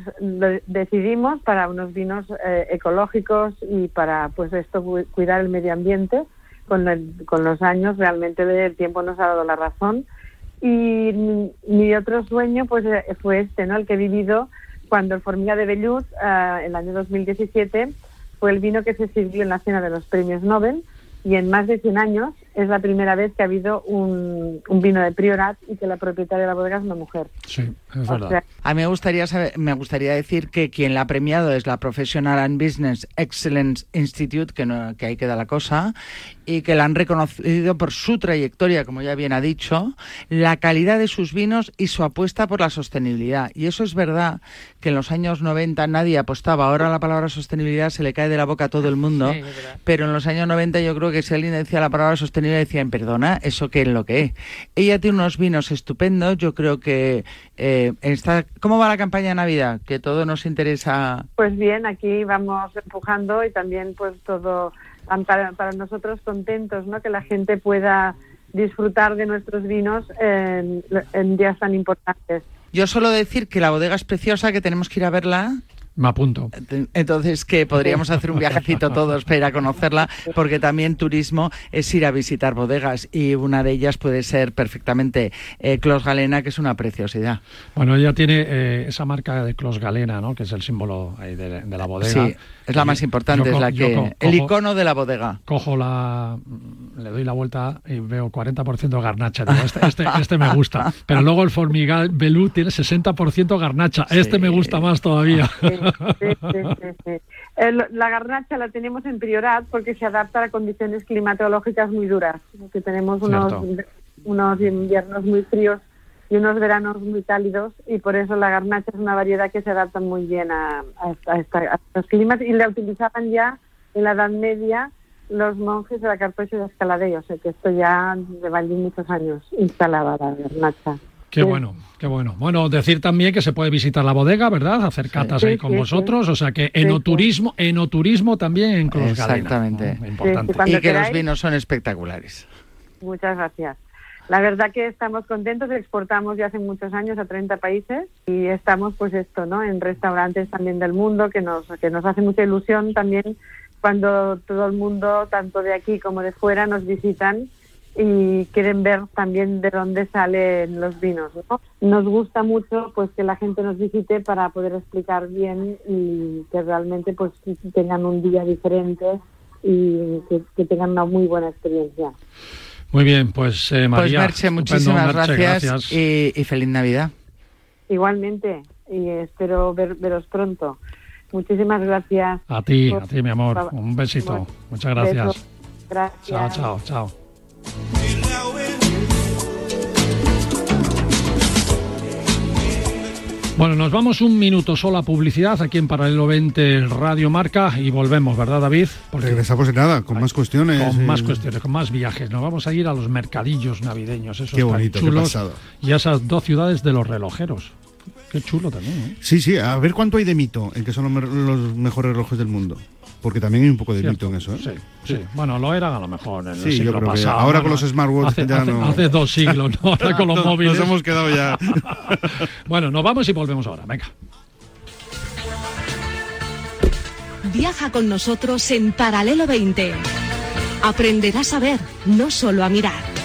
decidimos para unos vinos eh, ecológicos y para pues esto cuidar el medio ambiente. Con, con los años realmente el tiempo nos ha dado la razón. Y mi, otro sueño pues eh, fue este no el que he vivido cuando el Formiga de Bellut uh, el año 2017 fue el vino que se sirvió en la cena de los premios Nobel. Y en más de 100 años es la primera vez que ha habido un, vino de Priorat y que la propietaria de la bodega es una mujer. Sí, es verdad. a mí me gustaría, saber, me gustaría decir que quien la ha premiado es la Professional and Business Excellence Institute, que, no, que ahí queda la cosa, y que la han reconocido por su trayectoria, como ya bien ha dicho, la calidad de sus vinos y su apuesta por la sostenibilidad. Y eso es verdad que en los años 90 nadie apostaba. Ahora la palabra sostenibilidad se le cae de la boca a todo el mundo, pero en los años 90 yo creo que si alguien decía la palabra sostenibilidad decían, perdona, ¿eso qué es lo que es? Ella tiene unos vinos estupendos, yo creo que eh, está... ¿Cómo va la campaña de Navidad? Que todo nos interesa. Pues bien, aquí vamos empujando y también pues todo para, nosotros contentos, ¿no? Que la gente pueda disfrutar de nuestros vinos en, días tan importantes. Yo suelo decir que la bodega es preciosa, que tenemos que ir a verla. Me apunto. Entonces, que podríamos hacer un viajecito [laughs] todos para ir a conocerla, porque también turismo es ir a visitar bodegas y una de ellas puede ser perfectamente eh, Clos Galena, que es una preciosidad. Bueno, ella tiene eh, esa marca de Clos Galena, ¿no? que es el símbolo de, la bodega. Sí, es la más importante, es la que el icono de la bodega. Cojo la, le doy la vuelta y veo 40% garnacha. este, este, este, me gusta. [laughs] Pero luego el Formigal Belú tiene 60% garnacha. Este me gusta más todavía. La garnacha la tenemos en prioridad porque se adapta a condiciones climatológicas muy duras, que tenemos unos, unos inviernos muy fríos y unos veranos muy cálidos y por eso la garnacha es una variedad que se adapta muy bien a, estos climas y la utilizaban ya en la Edad Media los monjes de la Carpesa de Escaladeo, o sea que esto ya lleva muchos años instalada la garnacha. Qué bueno, qué bueno. Bueno, decir también que se puede visitar la bodega, ¿verdad? Hacer catas ahí con vosotros, o sea que enoturismo, enoturismo también en Clos Exactamente. Importante. Y que los vinos son espectaculares. Muchas gracias. La verdad que estamos contentos, exportamos ya hace muchos años a 30 países y estamos pues esto, ¿no? En restaurantes también del mundo que nos que nos hace mucha ilusión también cuando todo el mundo, tanto de aquí como de fuera, nos visitan y quieren ver también de dónde salen los vinos. Nos gusta mucho pues que la gente nos visite para poder explicar bien y que realmente pues tengan un día diferente y que, tengan una muy buena experiencia. Muy bien, pues eh, pues, María. Pues muchísimas gracias, Y, feliz Navidad. Igualmente, y espero veros pronto. Muchísimas gracias. A ti, a ti, mi amor. Un besito. Muchas gracias. Gracias. Chao, chao, chao. Bueno, nos vamos un minuto solo a publicidad aquí en Paralelo 20 Radio Marca y volvemos, ¿verdad, David? Porque Regresamos en nada, con más cuestiones. Con más cuestiones, con más viajes. Nos vamos a ir a los mercadillos navideños, esos qué bonito, chulos, y a esas dos ciudades de los relojeros. Qué chulo también, ¿eh? Sí, sí, a ver cuánto hay de mito en que son los mejores relojes del mundo porque también hay un poco de mito en eso. ¿eh? Sí, sí, Bueno, lo eran a lo mejor en el sí, siglo pasado. ahora con los smartwatches hace, ya no. Hace dos siglos, ¿no? Ahora con los móviles. Nos hemos quedado ya. [laughs] bueno, nos vamos y volvemos ahora. Venga. Viaja con nosotros en Paralelo 20. Aprenderás a ver, no solo a mirar.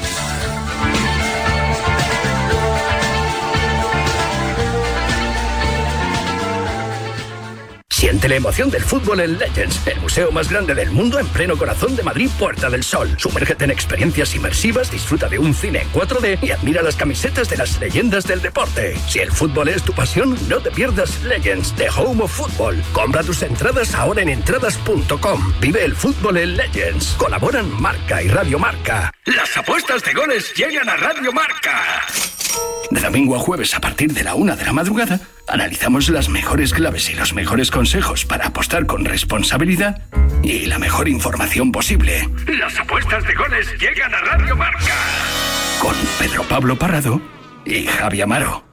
Siente la emoción del fútbol en Legends, el museo más grande del mundo en pleno corazón de Madrid, Puerta del Sol. Sumérgete en experiencias inmersivas, disfruta de un cine en 4D y admira las camisetas de las leyendas del deporte. Si el fútbol es tu pasión, no te pierdas Legends, The Home of Football. Compra tus entradas ahora en entradas.com. Vive el fútbol en Legends. Colaboran Marca y Radio Marca. Las apuestas de goles llegan a Radio Marca. De domingo a jueves a partir de la una de la madrugada, analizamos las mejores claves y los mejores consejos para apostar con responsabilidad y la mejor información posible. Las apuestas de goles llegan a Radio Marca. Con Pedro Pablo Parrado y Javi Amaro.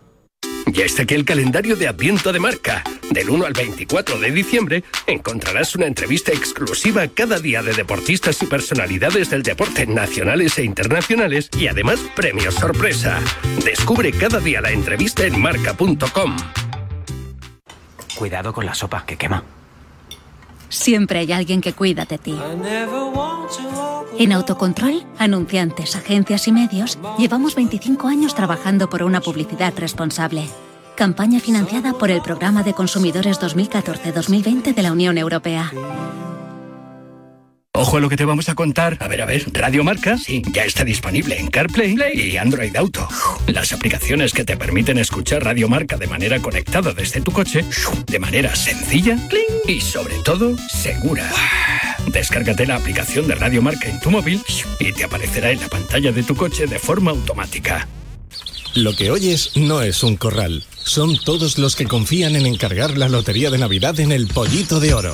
Ya está aquí el calendario de Adviento de Marca. Del 1 al 24 de diciembre encontrarás una entrevista exclusiva cada día de deportistas y personalidades del deporte nacionales e internacionales y además premios sorpresa. Descubre cada día la entrevista en marca.com. Cuidado con la sopa que quema. Siempre hay alguien que cuida de ti. En Autocontrol, anunciantes, agencias y medios, llevamos 25 años trabajando por una publicidad responsable. Campaña financiada por el Programa de Consumidores 2014-2020 de la Unión Europea. Ojo a lo que te vamos a contar. A ver, a ver, Radio Marca, sí, ya está disponible en CarPlay y Android Auto. Las aplicaciones que te permiten escuchar Radio Marca de manera conectada desde tu coche, de manera sencilla y sobre todo segura. Descárgate la aplicación de Radio Marca en tu móvil y te aparecerá en la pantalla de tu coche de forma automática. Lo que oyes no es un corral, son todos los que confían en encargar la lotería de Navidad en el Pollito de Oro.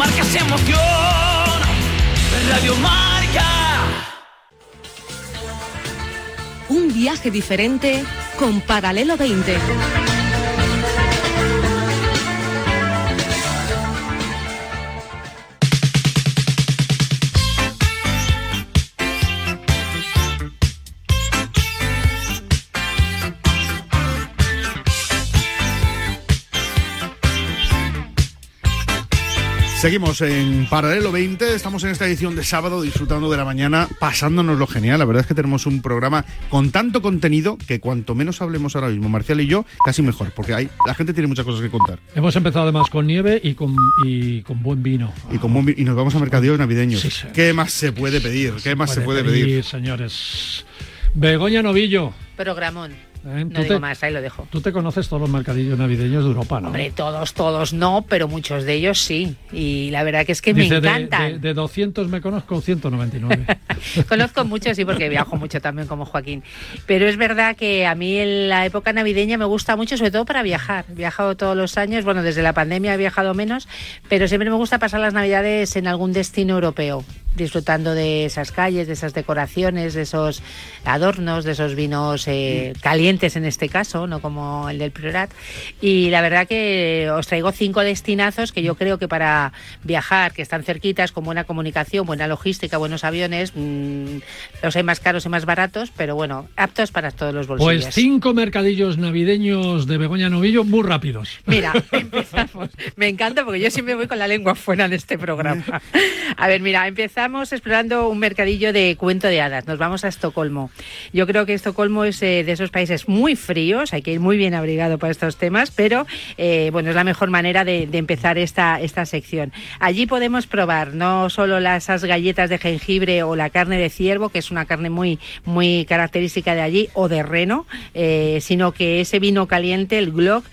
Marca emoción. Radio Marca. Un viaje diferente con Paralelo 20. Seguimos en Paralelo 20, estamos en esta edición de sábado disfrutando de la mañana, pasándonos lo genial. La verdad es que tenemos un programa con tanto contenido que cuanto menos hablemos ahora mismo, Marcial y yo, casi mejor, porque hay, la gente tiene muchas cosas que contar. Hemos empezado además con nieve y con, y con buen vino. Y, con y nos vamos a mercadillos navideños. ¿Qué más se puede pedir? ¿Qué más se puede pedir? señores. Begoña Novillo. Programón. ¿Eh? No digo más, ahí lo dejo. Tú te conoces todos los mercadillos navideños de Europa, ¿no? Hombre, todos, todos no, pero muchos de ellos sí. Y la verdad que es que me encantan. De, de, 200 me conozco 199. [laughs] conozco muchos, sí, porque viajo mucho también como Joaquín. Pero es verdad que a mí en la época navideña me gusta mucho, sobre todo para viajar. He viajado todos los años, bueno, desde la pandemia he viajado menos, pero siempre me gusta pasar las navidades en algún destino europeo disfrutando de esas calles, de esas decoraciones, de esos adornos, de esos vinos eh, calientes en este caso, no como el del Priorat. Y la verdad que os traigo cinco destinazos que yo creo que para viajar, que están cerquitas, con buena comunicación, buena logística, buenos aviones, mm, los hay más caros y más baratos, pero bueno, aptos para todos los bolsillos. Pues cinco mercadillos navideños de Begoña Novillo muy rápidos. Mira, [laughs] empezamos. Me encanta porque yo siempre voy con la lengua fuera en este programa. [laughs] A ver, mira, empezamos estamos explorando un mercadillo de cuento de hadas. Nos vamos a Estocolmo. Yo creo que Estocolmo es eh, de esos países muy fríos, hay que ir muy bien abrigado para estos temas, pero eh, bueno, es la mejor manera de, empezar esta, esta sección. Allí podemos probar no solo las esas galletas de jengibre o la carne de ciervo, que es una carne muy, muy característica de allí, o de reno, eh, sino que ese vino caliente, el Glock,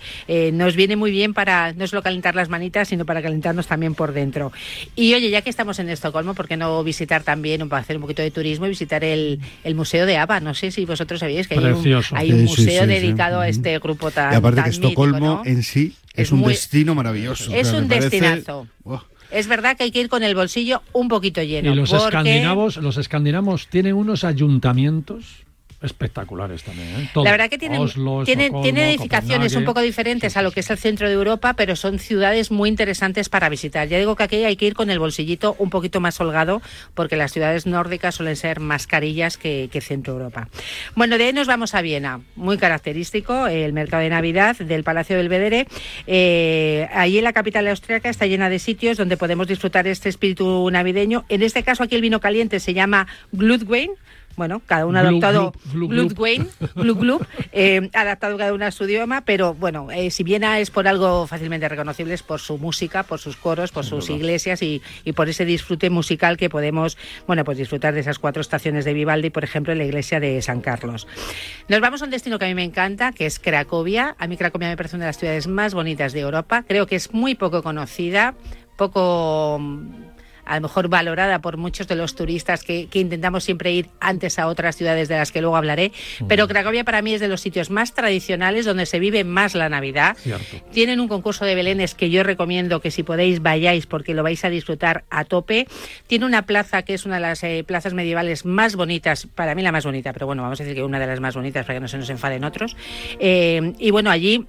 nos viene muy bien para no solo calentar las manitas, sino para calentarnos también por dentro. Y oye, ya que estamos en Estocolmo, ¿por qué no visitar también, para hacer un poquito de turismo y visitar el, el Museo de ABBA. No sé si vosotros sabéis que hay un, hay un, museo dedicado a este grupo tan. Y aparte que Estocolmo en sí es, un destino maravilloso. Es un destinazo. Es verdad que hay que ir con el bolsillo un poquito lleno. Y los escandinavos, los escandinavos tienen unos ayuntamientos espectaculares también. ¿eh? la verdad que tienen, tiene edificaciones un poco diferentes a lo que es el centro de Europa, pero son ciudades muy interesantes para visitar. Ya digo que aquí hay que ir con el bolsillito un poquito más holgado, porque las ciudades nórdicas suelen ser más carillas que, centro Europa. Bueno, de ahí nos vamos a Viena, muy característico, el mercado de Navidad del Palacio del Belvedere. Eh, allí en la capital austriaca está llena de sitios donde podemos disfrutar este espíritu navideño. En este caso aquí el vino caliente se llama Glutwein, bueno, cada uno ha adaptado eh, adaptado cada uno a su idioma, pero bueno, eh, si Viena es por algo fácilmente reconocible, es por su música, por sus coros, por sus iglesias y, por ese disfrute musical que podemos, bueno, pues disfrutar de esas cuatro estaciones de Vivaldi, por ejemplo, en la iglesia de San Carlos. Nos vamos a un destino que a mí me encanta, que es Cracovia. A mí Cracovia me parece una de las ciudades más bonitas de Europa. Creo que es muy poco conocida, poco a lo mejor valorada por muchos de los turistas que, intentamos siempre ir antes a otras ciudades de las que luego hablaré. Pero Cracovia para mí es de los sitios más tradicionales donde se vive más la Navidad. Tienen un concurso de belenes que yo recomiendo que si podéis vayáis porque lo vais a disfrutar a tope. Tiene una plaza que es una de las eh, plazas medievales más bonitas, para mí la más bonita, pero bueno, vamos a decir que una de las más bonitas para que no se nos enfaden otros. Eh, y bueno, allí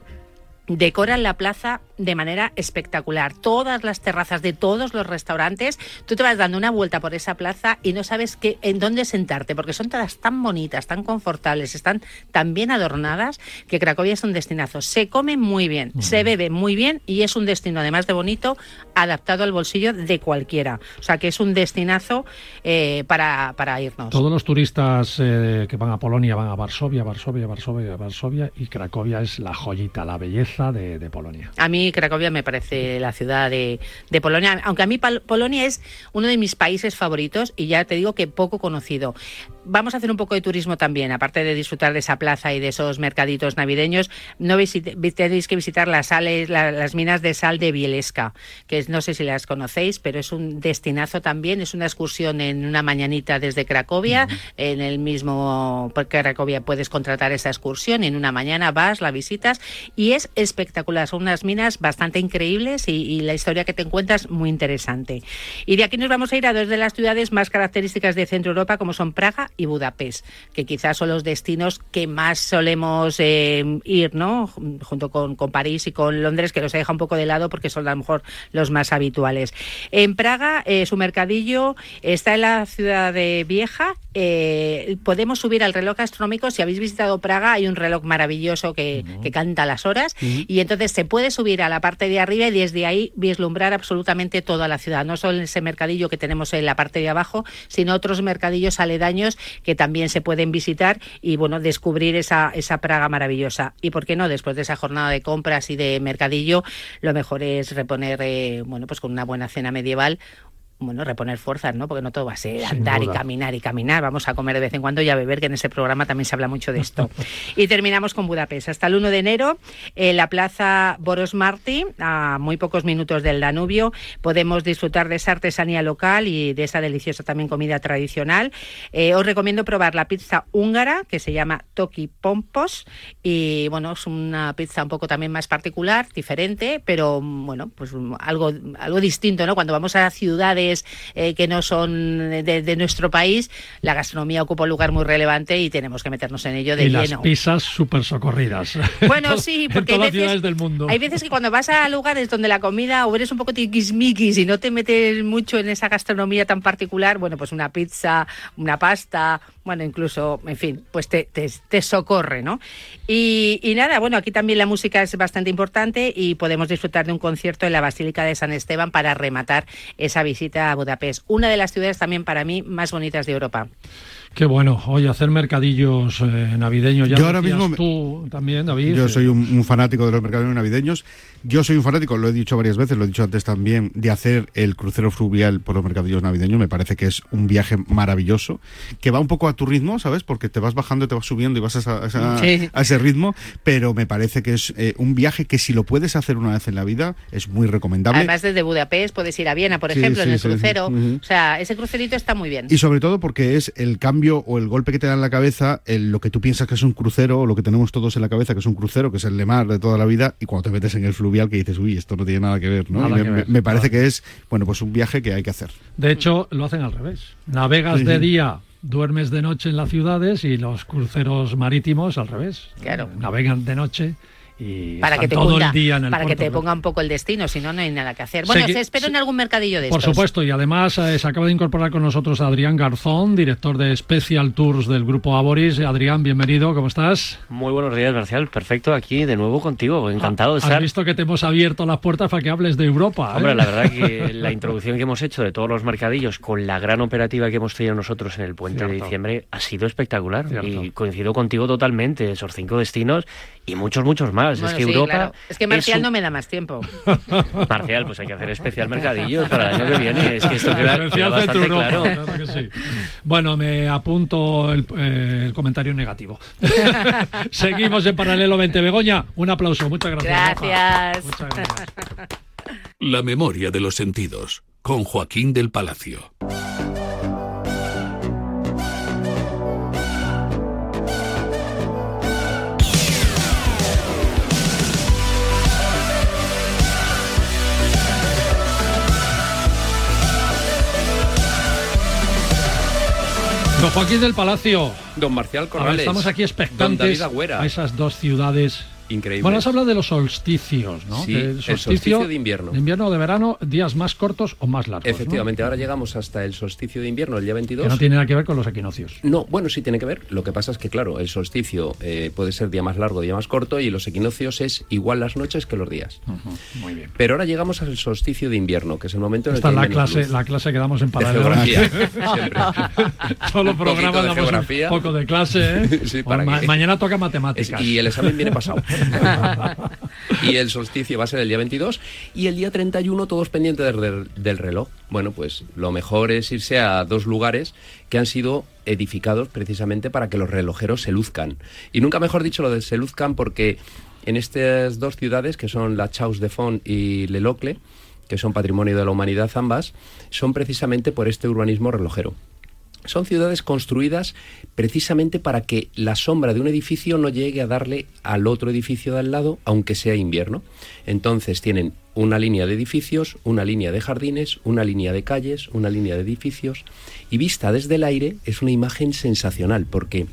decoran la plaza de manera espectacular. Todas las terrazas de todos los restaurantes, tú te vas dando una vuelta por esa plaza y no sabes qué, en dónde sentarte, porque son todas tan bonitas, tan confortables, están tan bien adornadas que Cracovia es un destinazo. Se come muy bien, se bebe muy bien y es un destino, además de bonito, adaptado al bolsillo de cualquiera. O sea que es un destinazo eh, para, para, irnos. Todos los turistas eh, que van a Polonia van a Varsovia, Varsovia, Varsovia, Varsovia y Cracovia es la joyita, la belleza de, Polonia. A mí Cracovia me parece la ciudad de, Polonia, aunque a mí Polonia es uno de mis países favoritos y ya te digo que poco conocido. Vamos a hacer un poco de turismo también, aparte de disfrutar de esa plaza y de esos mercaditos navideños, no tenéis que visitar las, sales, las minas de sal de Bielesca, que no sé si las conocéis, pero es un destinazo también, es una excursión en una mañanita desde Cracovia, en el mismo Cracovia puedes contratar esa excursión, en una mañana vas, la visitas y es espectacular. Son unas minas bastante increíbles y, la historia que te encuentras muy interesante. Y de aquí nos vamos a ir a dos de las ciudades más características de Centro Europa, como son Praga y Budapest, que quizás son los destinos que más solemos eh, ir, ¿no? Junto con, con, París y con Londres, que los deja un poco de lado porque son a lo mejor los más habituales. En Praga, eh, su mercadillo está en la ciudad de Vieja. Eh, podemos subir al reloj astronómico. Si habéis visitado Praga, hay un reloj maravilloso que, que canta las horas. Y entonces se puede subir la parte de arriba y desde ahí vislumbrar absolutamente toda la ciudad. No solo ese mercadillo que tenemos en la parte de abajo, sino otros mercadillos aledaños que también se pueden visitar y bueno, descubrir esa, esa Praga maravillosa. Y por qué no, después de esa jornada de compras y de mercadillo, lo mejor es reponer, eh, bueno, pues con una buena cena medieval, bueno, reponer fuerzas, ¿no? Porque no todo va a ser andar y caminar y caminar. Vamos a comer de vez en cuando y a beber, que en ese programa también se habla mucho de esto. [laughs] y terminamos con Budapest. Hasta el 1 de enero, en la plaza Boros Marti, a muy pocos minutos del Danubio, podemos disfrutar de esa artesanía local y de esa deliciosa también comida tradicional. Eh, os recomiendo probar la pizza húngara, que se llama Toki Pompos. Y bueno, es una pizza un poco también más particular, diferente, pero bueno, pues algo, algo distinto, ¿no? Cuando vamos a ciudades eh, que no son de, nuestro país, la gastronomía ocupa un lugar muy relevante y tenemos que meternos en ello de y lleno. las pizzas súper socorridas. [laughs] Bueno, sí, porque en hay veces, ciudades del mundo. hay veces que cuando vas a lugares donde la comida o eres un poco tiquismiquis y no te metes mucho en esa gastronomía tan particular, bueno, pues una pizza, una pasta, bueno, incluso, en fin, pues te, te, socorre, ¿no? Y, y, nada, bueno, aquí también la música es bastante importante y podemos disfrutar de un concierto en la Basílica de San Esteban para rematar esa visita a Budapest, una de las ciudades también para mí más bonitas de Europa. Qué bueno, oye, hacer mercadillos eh, navideños. Ya yo ahora mismo tú también, David. Yo soy un, fanático de los mercadillos navideños. Yo soy un fanático, lo he dicho varias veces, lo he dicho antes también, de hacer el crucero fluvial por los mercadillos navideños. Me parece que es un viaje maravilloso, que va un poco a tu ritmo, ¿sabes? Porque te vas bajando, te vas subiendo y vas a, ese ritmo, pero me parece que es eh, un viaje que si lo puedes hacer una vez en la vida es muy recomendable. Además desde Budapest puedes ir a Viena, por ejemplo, en el crucero. O sea, ese crucerito está muy bien. Y sobre todo porque es el cambio o el golpe que te da en la cabeza, en lo que tú piensas que es un crucero o lo que tenemos todos en la cabeza que es un crucero, que es el de mar de toda la vida, y cuando te metes en el fluvial que dices, uy, esto no tiene nada que ver, ¿no? me, parece que es, bueno, pues un viaje que hay que hacer. De hecho, lo hacen al revés. Navegas de día duermes de noche en las ciudades y los cruceros marítimos al revés. Claro. Navegan de noche para que te todo ponga, el día en el para que te ponga un poco el destino, si no no hay nada que hacer. Bueno, se espero en algún mercadillo de Por supuesto, y además eh, se acaba de incorporar con nosotros Adrián Garzón, director de Special Tours del grupo Aboris. Adrián, bienvenido, ¿cómo estás? Muy buenos días, Marcial. Perfecto, aquí de nuevo contigo, encantado de estar. Has visto que te hemos abierto las puertas para que hables de Europa. ¿eh? Hombre, la verdad que [laughs] la introducción que hemos hecho de todos los mercadillos con la gran operativa que hemos tenido nosotros en el puente de diciembre ha sido espectacular y coincido contigo totalmente, esos cinco destinos y muchos, muchos más. es que Europa. Es que Marcial no me da más tiempo. [laughs] Marcial, pues hay que hacer especial mercadillo para el año que viene. Es que esto queda, bastante claro. Bueno, me apunto el, eh, el comentario negativo. [laughs] Seguimos en paralelo 20. Begoña, un aplauso. Muchas gracias. Gracias. Muchas gracias. La memoria de los sentidos, con Joaquín del Palacio. Don Joaquín del Palacio. Don Marcial Corrales. estamos aquí expectantes a esas dos ciudades Increíble. Bueno, has hablado de los solsticios, ¿no? Sí, el solsticio, de invierno. De invierno o de verano, días más cortos o más largos. Efectivamente, ahora llegamos hasta el solsticio de invierno, el día 22. Que no tiene nada que ver con los equinoccios. No, bueno, sí tiene que ver. Lo que pasa es que, claro, el solsticio eh, puede ser día más largo, día más corto, y los equinoccios es igual las noches que los días. Muy bien. Pero ahora llegamos al solsticio de invierno, que es el momento en el que. Esta es la clase, la clase que damos en paralelo. [laughs] Solo programas damos un poco de clase, ¿eh? [laughs] sí, para mañana toca matemáticas. y el examen viene pasado. [laughs] [laughs] y el solsticio va a ser el día 22 y el día 31 todos pendientes del, reloj. Bueno, pues lo mejor es irse a dos lugares que han sido edificados precisamente para que los relojeros se luzcan. Y nunca mejor dicho lo de se luzcan porque en estas dos ciudades, que son la Chaus de Font y Le Locle, que son patrimonio de la humanidad ambas, son precisamente por este urbanismo relojero. Son ciudades construidas precisamente para que la sombra de un edificio no llegue a darle al otro edificio de al lado, aunque sea invierno. Entonces tienen una línea de edificios, una línea de jardines, una línea de calles, una línea de edificios, y vista desde el aire es una imagen sensacional, porque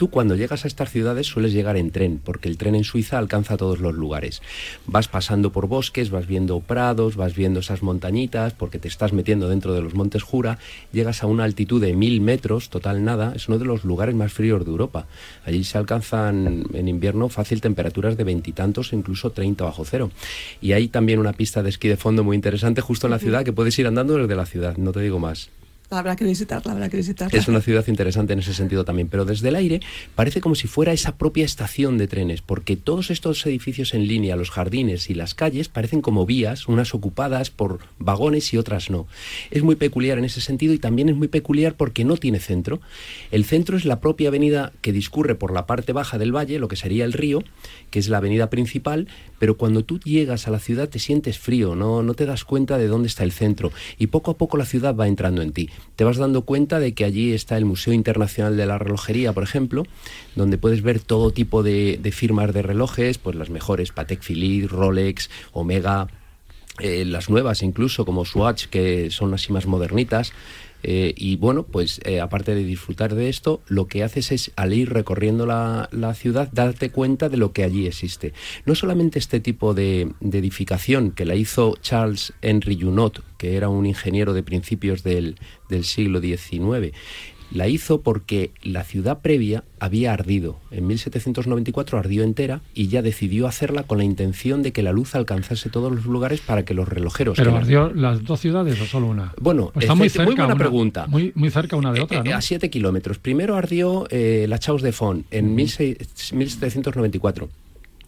Tú cuando llegas a estas ciudades sueles llegar en tren, porque el tren en Suiza alcanza todos los lugares. Vas pasando por bosques, vas viendo prados, vas viendo esas montañitas, porque te estás metiendo dentro de los Montes Jura, llegas a una altitud de mil metros, total nada, es uno de los lugares más fríos de Europa. Allí se alcanzan en invierno fácil temperaturas de veintitantos, incluso treinta bajo cero. Y hay también una pista de esquí de fondo muy interesante justo en la ciudad que puedes ir andando desde la ciudad, no te digo más. Habrá que visitarla, habrá que visitarla. Es una ciudad interesante en ese sentido también, pero desde el aire parece como si fuera esa propia estación de trenes, porque todos estos edificios en línea, los jardines y las calles parecen como vías, unas ocupadas por vagones y otras no. Es muy peculiar en ese sentido y también es muy peculiar porque no tiene centro. El centro es la propia avenida que discurre por la parte baja del valle, lo que sería el río, que es la avenida principal, pero cuando tú llegas a la ciudad te sientes frío, no, no te das cuenta de dónde está el centro y poco a poco la ciudad va entrando en ti te vas dando cuenta de que allí está el Museo Internacional de la Relojería, por ejemplo, donde puedes ver todo tipo de, firmas de relojes, pues las mejores, Patek Philippe, Rolex, Omega, eh, las nuevas incluso como Swatch, que son así más modernitas. Eh, y bueno, pues eh, aparte de disfrutar de esto, lo que haces es al ir recorriendo la, ciudad, darte cuenta de lo que allí existe. No solamente este tipo de, edificación que la hizo Charles Henry Junot, que era un ingeniero de principios del, del siglo XIX, la hizo porque la ciudad previa había ardido. En 1794 ardió entera y ya decidió hacerla con la intención de que la luz alcanzase todos los lugares para que los relojeros... ¿Pero ardió las dos ciudades o solo una? Bueno, pues está muy, cerca, muy buena pregunta. Muy, muy cerca una de otra, ¿no? A siete kilómetros. Primero ardió eh, la Chaus de Font en 1794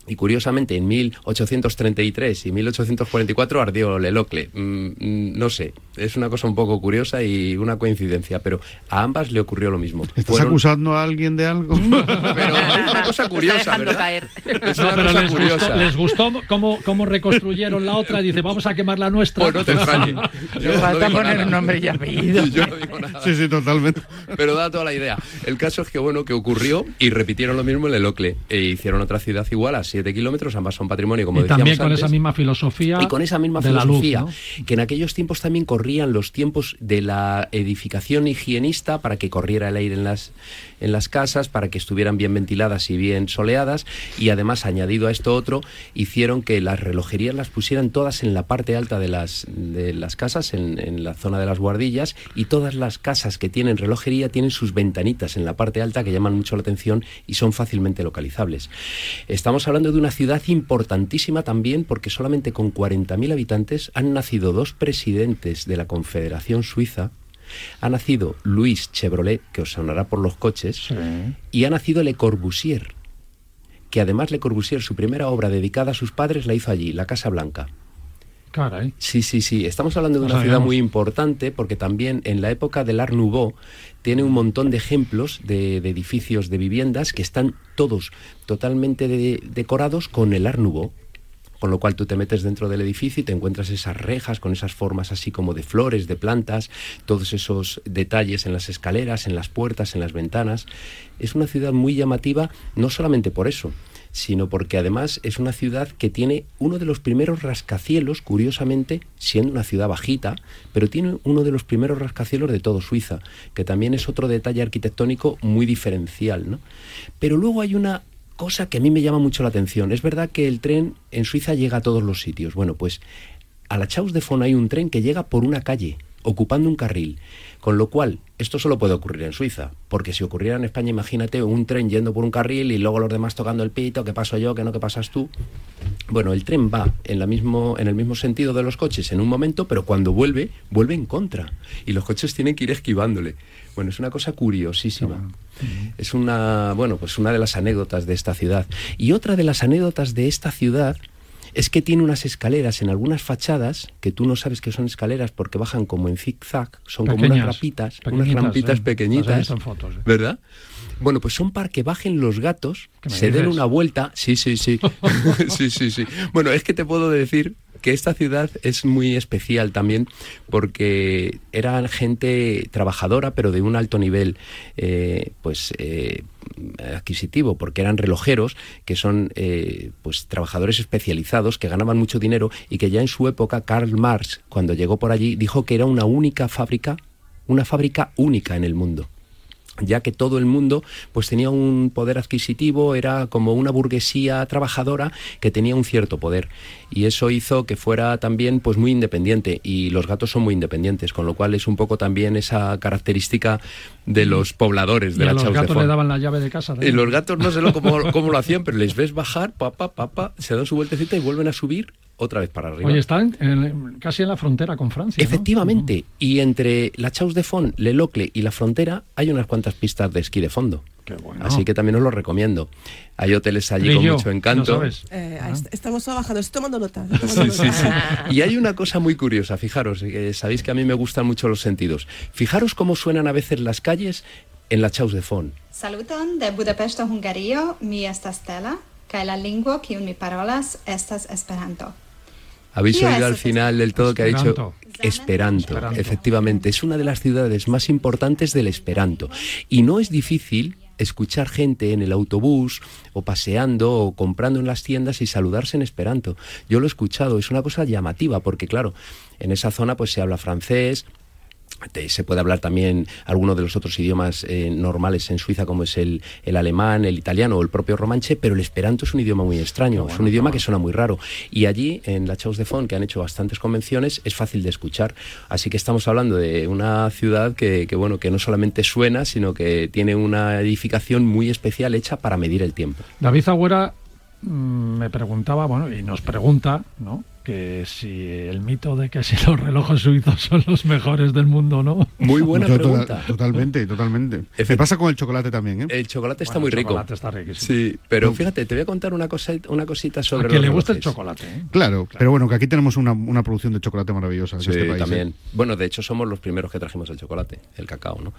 y curiosamente, en 1833 y 1844 ardió Lelocle. Mm, mm, no sé, es una cosa un poco curiosa y una coincidencia, pero a ambas le ocurrió lo mismo. ¿Estás acusando a alguien de algo? [laughs] pero es una cosa curiosa, ¿verdad? Es una cosa les curiosa. Gustó, les gustó cómo, cómo, reconstruyeron la otra. Dice, vamos a quemar la nuestra. Pues no te extrañes. [laughs] Yo falta no poner un nombre y [laughs] apellido. Yo no digo nada. Sí, sí, totalmente. Pero da toda la idea. El caso es que, bueno, que ocurrió y repitieron lo mismo en Lelocle. E hicieron otra ciudad igual a 7 kilómetros, ambas son patrimonio, como y también con esa misma filosofía. Y con esa misma filosofía, que en aquellos tiempos también corrían los tiempos de la edificación higienista para que corriera el aire en las, en las casas, para que estuvieran bien ventiladas y bien soleadas, y además, añadido a esto otro, hicieron que las relojerías las pusieran todas en la parte alta de las, de las casas, en, en la zona de las guardillas, y todas las casas que tienen relojería tienen sus ventanitas en la parte alta que llaman mucho la atención y son fácilmente localizables. Estamos hablando de una ciudad importantísima también porque solamente con 40.000 habitantes han nacido dos presidentes de la Confederación Suiza. Ha nacido Luis Chevrolet, que os sonará por los coches, y ha nacido Le Corbusier, que además Le Corbusier, su primera obra dedicada a sus padres, la hizo allí, la Casa Blanca. Sí, sí, sí. Estamos hablando de una ciudad muy importante porque también en la época del Art Nouveau tiene un montón de ejemplos de, edificios de viviendas que están todos totalmente decorados con el Art Nouveau con lo cual tú te metes dentro del edificio y te encuentras esas rejas con esas formas así como de flores, de plantas, todos esos detalles en las escaleras, en las puertas, en las ventanas. Es una ciudad muy llamativa, no solamente por eso, sino porque además es una ciudad que tiene uno de los primeros rascacielos, curiosamente, siendo una ciudad bajita, pero tiene uno de los primeros rascacielos de todo Suiza, que también es otro detalle arquitectónico muy diferencial. ¿no? Pero luego hay una cosa que a mí me llama mucho la atención. Es verdad que el tren en Suiza llega a todos los sitios. Bueno, pues a la Chaus de Fon hay un tren que llega por una calle, ocupando un carril. Con lo cual, esto solo puede ocurrir en Suiza, porque si ocurriera en España, imagínate un tren yendo por un carril y luego los demás tocando el pito, ¿qué paso yo, qué no, qué pasas tú. Bueno, el tren va en, la mismo, en el mismo sentido de los coches en un momento, pero cuando vuelve, vuelve en contra. Y los coches tienen que ir esquivándole. Bueno, es una cosa curiosísima. Es una, bueno, pues una de las anécdotas de esta ciudad. Y otra de las anécdotas de esta ciudad es que tiene unas escaleras en algunas fachadas que tú no sabes que son escaleras porque bajan como en zigzag, son como unas rapitas, unas rampitas ¿eh? pequeñitas, ¿eh? ¿verdad? Bueno, pues son para que bajen los gatos, se den una vuelta. Sí, sí, sí. [laughs] [laughs] sí, sí, sí. Bueno, es que te puedo decir que esta ciudad es muy especial también porque eran gente trabajadora, pero de un alto nivel, eh, pues eh, adquisitivo, porque eran relojeros, que son eh, pues trabajadores especializados que ganaban mucho dinero y que ya en su época Karl Marx, cuando llegó por allí, dijo que era una única fábrica, una fábrica única en el mundo ya que todo el mundo pues tenía un poder adquisitivo, era como una burguesía trabajadora que tenía un cierto poder y eso hizo que fuera también pues muy independiente y los gatos son muy independientes, con lo cual es un poco también esa característica de los pobladores de y la a los gatos le daban la llave de casa. Y los gatos no sé cómo, [laughs] cómo lo hacían, pero les ves bajar, papá, papá, se dan su vueltecita y vuelven a subir otra vez para arriba. Oye, están casi en la frontera con Francia. Efectivamente, y entre la Chaus de Font, Le Locle y la frontera hay unas cuantas pistas de esquí de fondo. Qué bueno. Así que también os lo recomiendo. Hay hoteles allí con mucho encanto. Eh, estamos trabajando, estoy tomando nota. [laughs] Sí, sí, sí. Y hay una cosa muy curiosa, fijaros, que sabéis que a mí me gustan mucho los sentidos. Fijaros cómo suenan a veces las calles en la Chaus de Font. Saluton de Budapest a Hungario, mi estas Stella, que la lengua que mi parolas estas Esperanto. Habéis oído al final del todo que ha dicho Esperanto. Efectivamente, es una de las ciudades más importantes del Esperanto. Y no es difícil escuchar gente en el autobús o paseando o comprando en las tiendas y saludarse en esperanto. Yo lo he escuchado, es una cosa llamativa porque claro, en esa zona pues se habla francés, se puede hablar también algunos de los otros idiomas eh, normales en Suiza, como es el, el, alemán, el italiano o el propio romanche, pero el esperanto es un idioma muy extraño, es un idioma que suena muy raro. Y allí, en la Chaus de Font, que han hecho bastantes convenciones, es fácil de escuchar. Así que estamos hablando de una ciudad que, que, bueno, que no solamente suena, sino que tiene una edificación muy especial hecha para medir el tiempo. David Agüera mm, me preguntaba, bueno, y nos pregunta, ¿no? Que si el mito de que si los relojes suizos son los mejores del mundo, ¿no? Muy buena pregunta. totalmente, totalmente. Me pasa con el chocolate también, ¿eh? El chocolate está muy rico. El chocolate está riquísimo. Sí, pero fíjate, te voy a contar una cosa, una cosita sobre. A que le gusta el chocolate. ¿eh? Claro, pero bueno, que aquí tenemos una, una producción de chocolate maravillosa en sí, este país. también. ¿eh? Bueno, de hecho somos los primeros que trajimos el chocolate, el cacao, ¿no?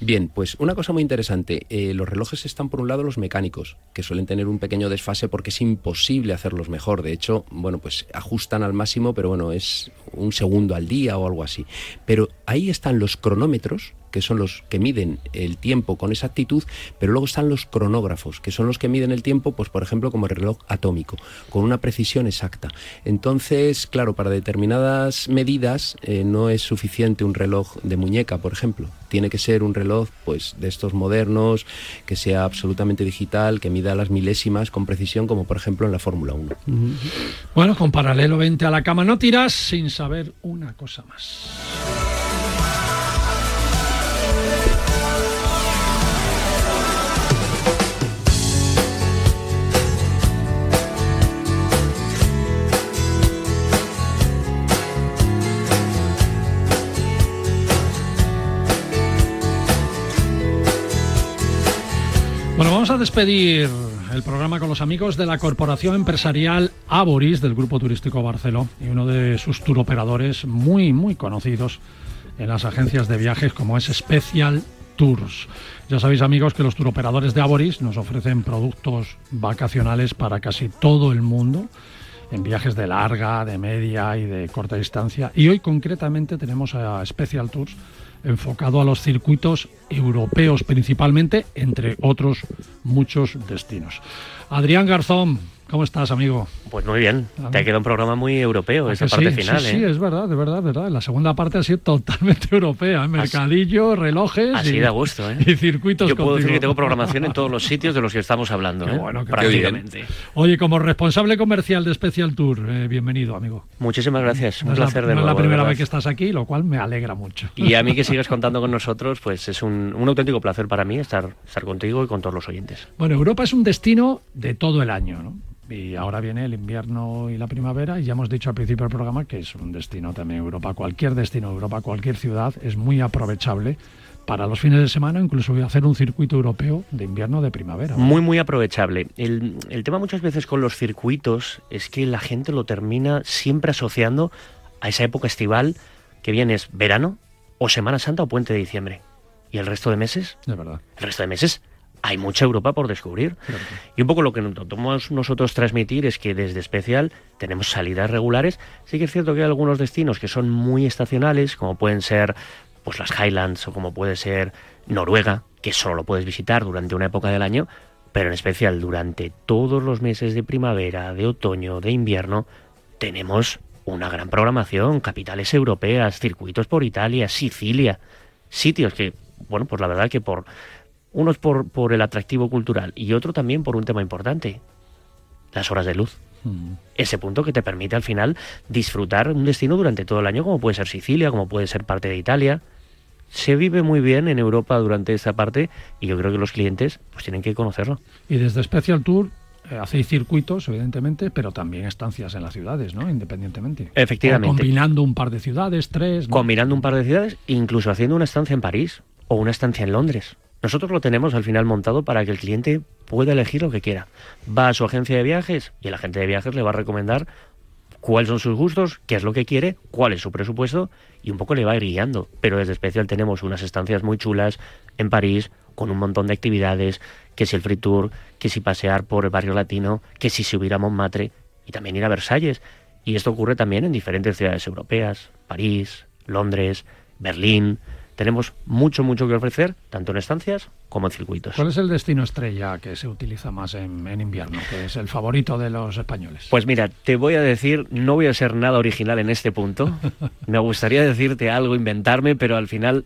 Bien, pues una cosa muy interesante. Eh, los relojes están por un lado los mecánicos, que suelen tener un pequeño desfase porque es imposible hacerlos mejor. De hecho, bueno, pues ajustan al máximo, pero bueno, es un segundo al día o algo así. Pero ahí están los cronómetros, que son los que miden el tiempo con exactitud, pero luego están los cronógrafos, que son los que miden el tiempo, pues por ejemplo como el reloj atómico, con una precisión exacta. Entonces, claro, para determinadas medidas eh, no es suficiente un reloj de muñeca, por ejemplo. Tiene que ser un reloj, pues, de estos modernos, que sea absolutamente digital, que mida las milésimas con precisión, como por ejemplo en la Fórmula 1. Bueno, con paralelo 20 a la cama no tiras sin saber una cosa más. A despedir el programa con los amigos de la Corporación Empresarial Aboris del Grupo Turístico Barceló y uno de sus turoperadores muy, muy conocidos en las agencias de viajes como es Special Tours. Ya sabéis amigos que los turoperadores de Aboris nos ofrecen productos vacacionales para casi todo el mundo en viajes de larga, de media y de corta distancia. Y hoy concretamente tenemos a Special Tours enfocado a los circuitos europeos principalmente, entre otros muchos destinos. Adrián Garzón, ¿Cómo estás, amigo? Pues muy bien. Te ha quedado un programa muy europeo, esa parte sí, final. Sí, ¿eh? sí, es verdad, de verdad, de verdad. La segunda parte ha sido totalmente [laughs] europea. ¿eh? Mercadillo, relojes. Así y, da gusto, ¿eh? [laughs] Y circuitos Yo puedo contigo. decir que tengo programación en todos los [laughs] sitios de los que estamos hablando, Qué ¿eh? bueno, qué prácticamente. Oye, como responsable comercial de Special Tour, eh, bienvenido, amigo. Muchísimas gracias. Un es la- placer de no es nuevo. la primera vez que estás aquí, lo cual me alegra mucho. Y a mí que sigas contando con nosotros, pues es un, un auténtico placer para mí estar, estar contigo y con todos los oyentes. Bueno, Europa es un destino de todo el año, ¿no? Y ahora viene el invierno y la primavera y ya hemos dicho al principio del programa que es un destino también Europa. Cualquier destino de Europa, cualquier ciudad es muy aprovechable para los fines de semana, incluso hacer un circuito europeo de invierno de primavera. Muy, muy aprovechable. El, el tema muchas veces con los circuitos es que la gente lo termina siempre asociando a esa época estival que bien es verano o Semana Santa o Puente de Diciembre. ¿Y el resto de meses? De verdad. El resto de meses hay mucha Europa por descubrir. Y un poco lo que nos nosotros transmitir es que desde Especial tenemos salidas regulares. Sí que es cierto que hay algunos destinos que son muy estacionales, como pueden ser pues las Highlands o como puede ser Noruega, que solo lo puedes visitar durante una época del año, pero en especial durante todos los meses de primavera, de otoño, de invierno, tenemos una gran programación, capitales europeas, circuitos por Italia, Sicilia, sitios que, bueno, pues la verdad que por unos por, por el atractivo cultural y otro también por un tema importante, las horas de luz. Mm. Ese punto que te permite al final disfrutar un destino durante todo el año, como puede ser Sicilia, como puede ser parte de Italia. Se vive muy bien en Europa durante esa parte y yo creo que los clientes pues tienen que conocerlo. Y desde Special Tour eh, hacéis circuitos, evidentemente, pero también estancias en las ciudades, ¿no? Independientemente. Efectivamente. combinando un par de ciudades, tres. Combinando un par de ciudades, incluso haciendo una estancia en París o una estancia en Londres. Nosotros lo tenemos al final montado para que el cliente pueda elegir lo que quiera. Va a su agencia de viajes y el agente de viajes le va a recomendar cuáles son sus gustos, qué es lo que quiere, cuál es su presupuesto y un poco le va a ir guiando. Pero desde especial tenemos unas estancias muy chulas en París con un montón de actividades, que si el free tour, que si pasear por el barrio latino, que si subir a Montmartre y también ir a Versalles. Y esto ocurre también en diferentes ciudades europeas, París, Londres, Berlín, tenemos mucho, mucho que ofrecer, tanto en estancias como en circuitos. ¿Cuál es el destino estrella que se utiliza más en, invierno, que es el favorito de los españoles? Pues mira, te voy a decir, no voy a ser nada original en este punto. [laughs] Me gustaría decirte algo, inventarme, pero al final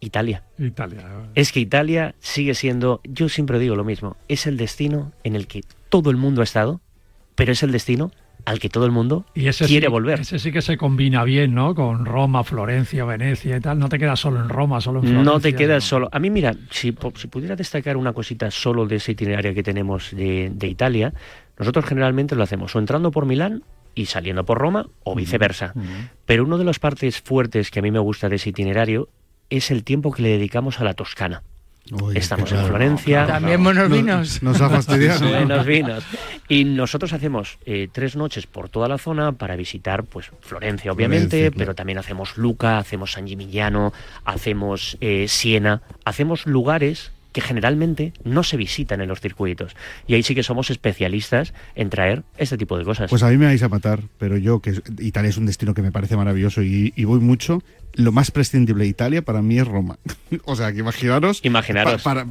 Italia. Italia. Es que Italia sigue siendo, yo siempre digo lo mismo, es el destino en el que todo el mundo ha estado, pero es el destino al que todo el mundo quiere volver. Ese sí que se combina bien, ¿no? Con Roma, Florencia, Venecia y tal. No te quedas solo en Roma, solo en Florencia. No te quedas solo. A mí, mira, si, si, pudiera destacar una cosita solo de ese itinerario que tenemos de, Italia, nosotros generalmente lo hacemos o entrando por Milán y saliendo por Roma o viceversa. Pero una de las partes fuertes que a mí me gusta de ese itinerario es el tiempo que le dedicamos a la Toscana. Estamos en Florencia. También buenos vinos. Nos, ha fastidiado. buenos vinos. Y nosotros hacemos eh, tres noches por toda la zona para visitar, pues, Florencia, obviamente, pero también hacemos Luca, hacemos San Gimignano, hacemos eh, Siena, hacemos lugares que generalmente no se visitan en los circuitos. Y ahí sí que somos especialistas en traer este tipo de cosas. Pues a mí me vais a matar, pero yo, que Italia es un destino que me parece maravilloso y, y voy mucho, lo más prescindible de Italia para mí es Roma. [laughs] o sea, que imaginaros, imaginaros. para,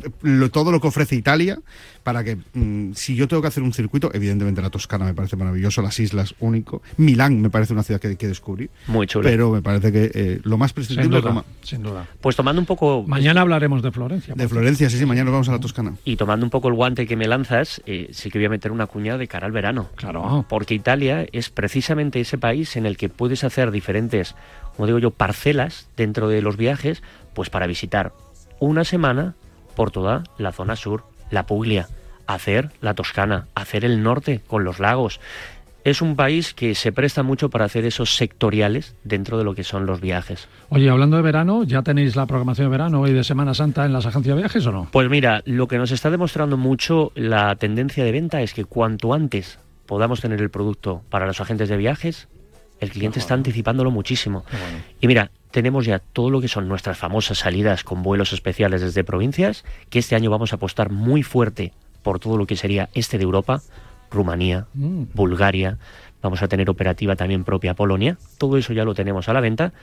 todo lo que ofrece Italia, para que mm, si yo tengo que hacer un circuito, evidentemente la Toscana me parece maravilloso, las islas único, Milán me parece una ciudad que, que descubrir. Muy chulo. Pero me parece que eh, lo más prescindible es Roma. Sin duda. Pues tomando un poco... Mañana hablaremos de Florencia. De Florencia, sí, sí, mañana vamos a la Toscana. Y tomando un poco el guante que me lanzas, eh, sí que voy a meter una cuña de cara al verano. Claro. Porque Italia es precisamente ese país en el que puedes hacer diferentes como digo yo, parcelas dentro de los viajes, pues para visitar una semana por toda la zona sur, la Puglia, hacer la Toscana, hacer el norte con los lagos. Es un país que se presta mucho para hacer esos sectoriales dentro de lo que son los viajes. Oye, hablando de verano, ¿ya tenéis la programación de verano y de Semana Santa en las agencias de viajes o no? Pues mira, lo que nos está demostrando mucho la tendencia de venta es que cuanto antes podamos tener el producto para los agentes de viajes, el cliente está anticipándolo muchísimo. Y mira, tenemos ya todo lo que son nuestras famosas salidas con vuelos especiales desde provincias, que este año vamos a apostar muy fuerte por todo lo que sería este de Europa, Rumanía, mm. Bulgaria, vamos a tener operativa también propia Polonia, todo eso ya lo tenemos a la venta.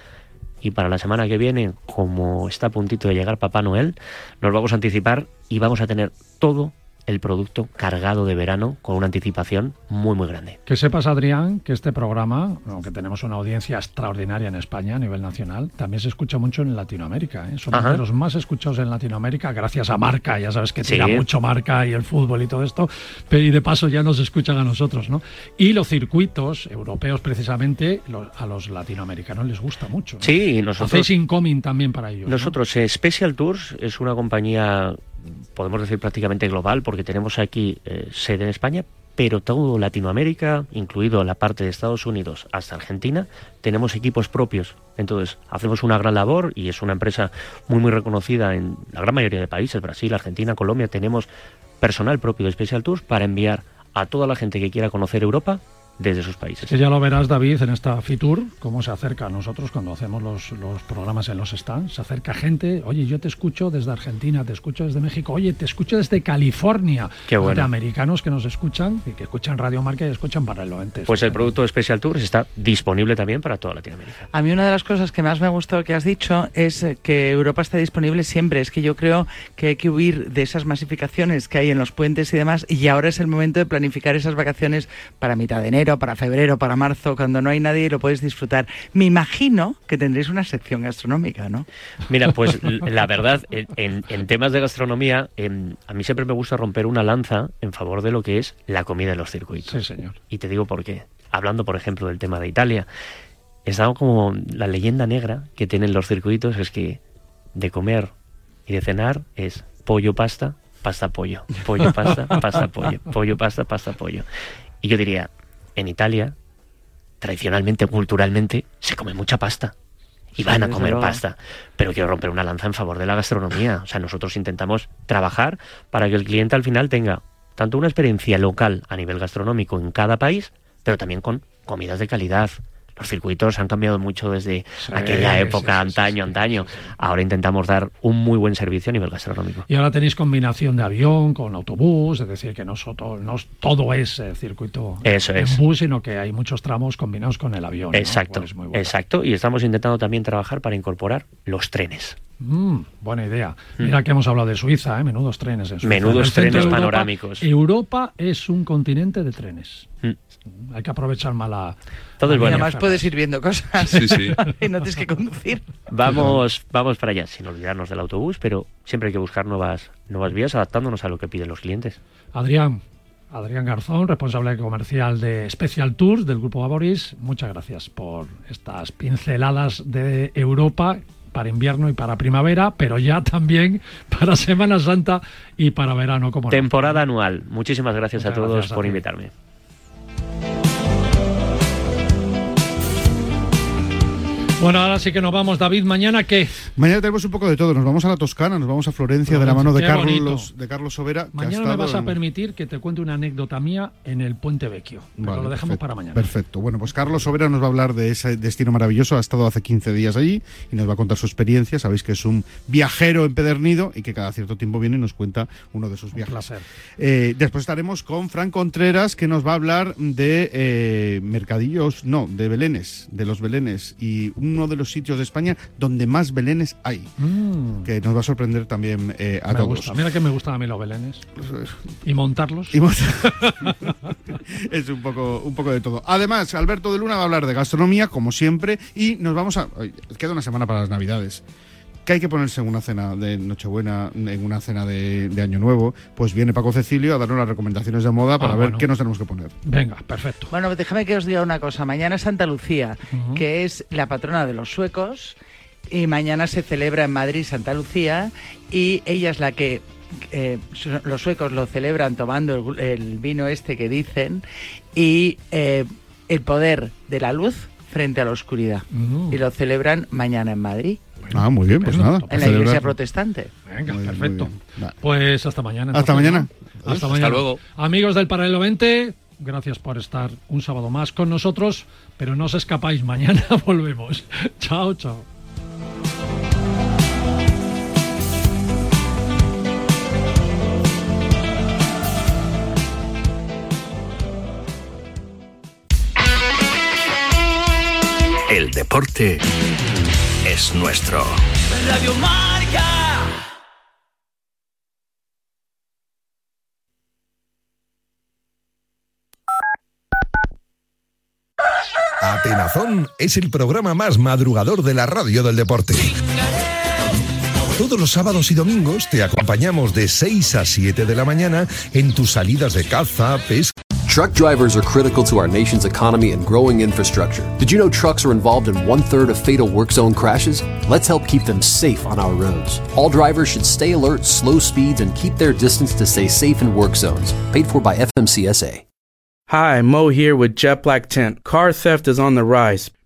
Y para la semana que viene, como está a puntito de llegar Papá Noel, nos vamos a anticipar y vamos a tener todo el producto cargado de verano con una anticipación muy muy grande. Que sepas Adrián que este programa, aunque tenemos una audiencia extraordinaria en España a nivel nacional, también se escucha mucho en Latinoamérica. ¿eh? Somos de los más escuchados en Latinoamérica gracias a Marca, ya sabes que tira mucho Marca y el fútbol y todo esto, pero y de paso ya nos escuchan a nosotros, ¿no? Y los circuitos europeos precisamente a los latinoamericanos les gusta mucho. Sí, nosotros hacéis incoming también para ellos. Nosotros eh, Special Tours es una compañía podemos decir prácticamente global, porque tenemos aquí eh, sede en España, pero todo Latinoamérica, incluido la parte de Estados Unidos hasta Argentina, tenemos equipos propios. Entonces, hacemos una gran labor y es una empresa muy, muy reconocida en la gran mayoría de países, Brasil, Argentina, Colombia. Tenemos personal propio de Special Tours para enviar a toda la gente que quiera conocer Europa desde sus países. Que ya lo verás, David, en esta Fitur, cómo se acerca a nosotros cuando hacemos los, programas en los stands. Se acerca gente, oye, yo te escucho desde Argentina, te escucho desde México, oye, te escucho desde California. Qué bueno. De americanos que nos escuchan y que escuchan Radio Marca y escuchan para el 90. Pues el producto de Special Tours está disponible también para toda Latinoamérica. A mí una de las cosas que más me ha gustado que has dicho es que Europa está disponible siempre. Es que yo creo que hay que huir de esas masificaciones que hay en los puentes y demás y ahora es el momento de planificar esas vacaciones para mitad de enero para febrero, para marzo, cuando no hay nadie lo puedes disfrutar. Me imagino que tendréis una sección gastronómica, ¿no? Mira, pues la verdad, en, temas de gastronomía, em, a mí siempre me gusta romper una lanza en favor de lo que es la comida en los circuitos. Sí, señor. Y te digo por qué. Hablando, por ejemplo, del tema de Italia, es algo como la leyenda negra que tienen los circuitos es que de comer y de cenar es pollo, pasta, pasta, pollo, pollo, pasta, pasta, pollo, pollo, pasta, pasta, pollo. Y yo diría, en Italia, tradicionalmente, culturalmente, se come mucha pasta. Y van a comer pasta. Pero quiero romper una lanza en favor de la gastronomía. O sea, nosotros intentamos trabajar para que el cliente al final tenga tanto una experiencia local a nivel gastronómico en cada país, pero también con comidas de calidad, los circuitos han cambiado mucho desde aquella época, antaño, antaño. Ahora intentamos dar un muy buen servicio a nivel gastronómico. Y ahora tenéis combinación de avión con autobús, es decir, que no, no todo es eh, circuito Eso en bus, sino que hay muchos tramos combinados con el avión. Exacto, exacto. Y estamos intentando también trabajar para incorporar los trenes. Mm, buena idea. Mm. Mira que hemos hablado de Suiza, ¿eh? menudos trenes en Suiza. Menudos trenes panorámicos. Europa es un continente de trenes. Mm. Hay que aprovechar más la. Todo es bueno. Además puedes ir viendo cosas. Sí, sí. [laughs] y no tienes que conducir. Vamos, vamos para allá, sin olvidarnos del autobús, pero siempre hay que buscar nuevas, nuevas vías adaptándonos a lo que piden los clientes. Adrián, Adrián Garzón, responsable comercial de Special Tours del Grupo Aboris, muchas gracias por estas pinceladas de Europa para invierno y para primavera, pero ya también [laughs] para Semana Santa y para verano. Como Temporada anual. Muchísimas gracias a todos por invitarme. Bueno, ahora sí que nos vamos, David. ¿Mañana qué? Mañana tenemos un poco de todo. Nos vamos a la Toscana, nos vamos a Florencia, de la mano de Carlos, de Carlos Sobera. Mañana me vas a permitir que te cuente una anécdota mía en el Puente Vecchio. Pero lo dejamos para mañana. Perfecto. Bueno, pues Carlos Sobera nos va a hablar de ese destino maravilloso. Ha estado hace 15 días allí y nos va a contar su experiencia. Sabéis que es un viajero empedernido y que cada cierto tiempo viene y nos cuenta uno de sus viajes. Un placer. Eh, después estaremos con Fran Contreras, que nos va a hablar de eh, mercadillos, no, de belenes, de los belenes. Y uno de los sitios de España donde más belenes hay, mm. que nos va a sorprender también eh, a todos. Mira que me gustan a mí los belenes. y montarlos. [laughs] es un poco, un poco de todo. Además, Alberto de Luna va a hablar de gastronomía, como siempre, y nos vamos a... Queda una semana para las Navidades que hay que ponerse en una cena de Nochebuena, en una cena de, Año Nuevo, pues viene Paco Cecilio a darnos las recomendaciones de moda para ah, ver qué nos tenemos que poner. Venga, perfecto. Bueno, déjame que os diga una cosa. Mañana es Santa Lucía, que es la patrona de los suecos, y mañana se celebra en Madrid Santa Lucía, y ella es la que eh, los suecos lo celebran tomando el, vino este que dicen y eh, el poder de la luz frente a la oscuridad. Y lo celebran mañana en Madrid ah, muy bien, pues nada. En la iglesia protestante. Venga, perfecto. Pues hasta mañana. Hasta mañana. Hasta mañana. luego. Amigos del Paralelo 20, gracias por estar un sábado más con nosotros, pero no os escapáis, mañana [laughs] volvemos. chao, chao. El deporte es nuestro. Radio Marca. Atenazón es el programa más madrugador de la radio del deporte. Todos los sábados y domingos te acompañamos de 6 a 7 de la mañana en tus salidas de caza, pesca. Truck drivers are critical to our nation's economy and growing infrastructure. Did you know trucks are involved in one third of fatal work zone crashes? Let's help keep them safe on our roads. All drivers should stay alert, slow speeds, and keep their distance to stay safe in work zones. Paid for by FMCSA. Hi, Mo here with Jet Black Tent. Car theft is on the rise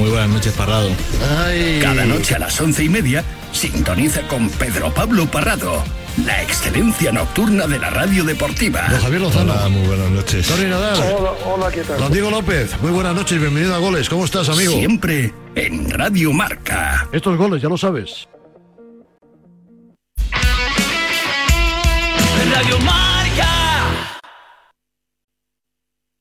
Muy buenas noches, Parrado. Cada noche a las once y media, sintoniza con Pedro Pablo Parrado, la excelencia nocturna de la radio deportiva. Don Javier Lozano. muy buenas noches. Tony Nadal. Hola, hola, ¿qué tal? Don Diego López, muy buenas noches, bienvenido a Goles. ¿Cómo estás, amigo? Siempre en Radio Marca. Estos goles, ya lo sabes. Radio Marca.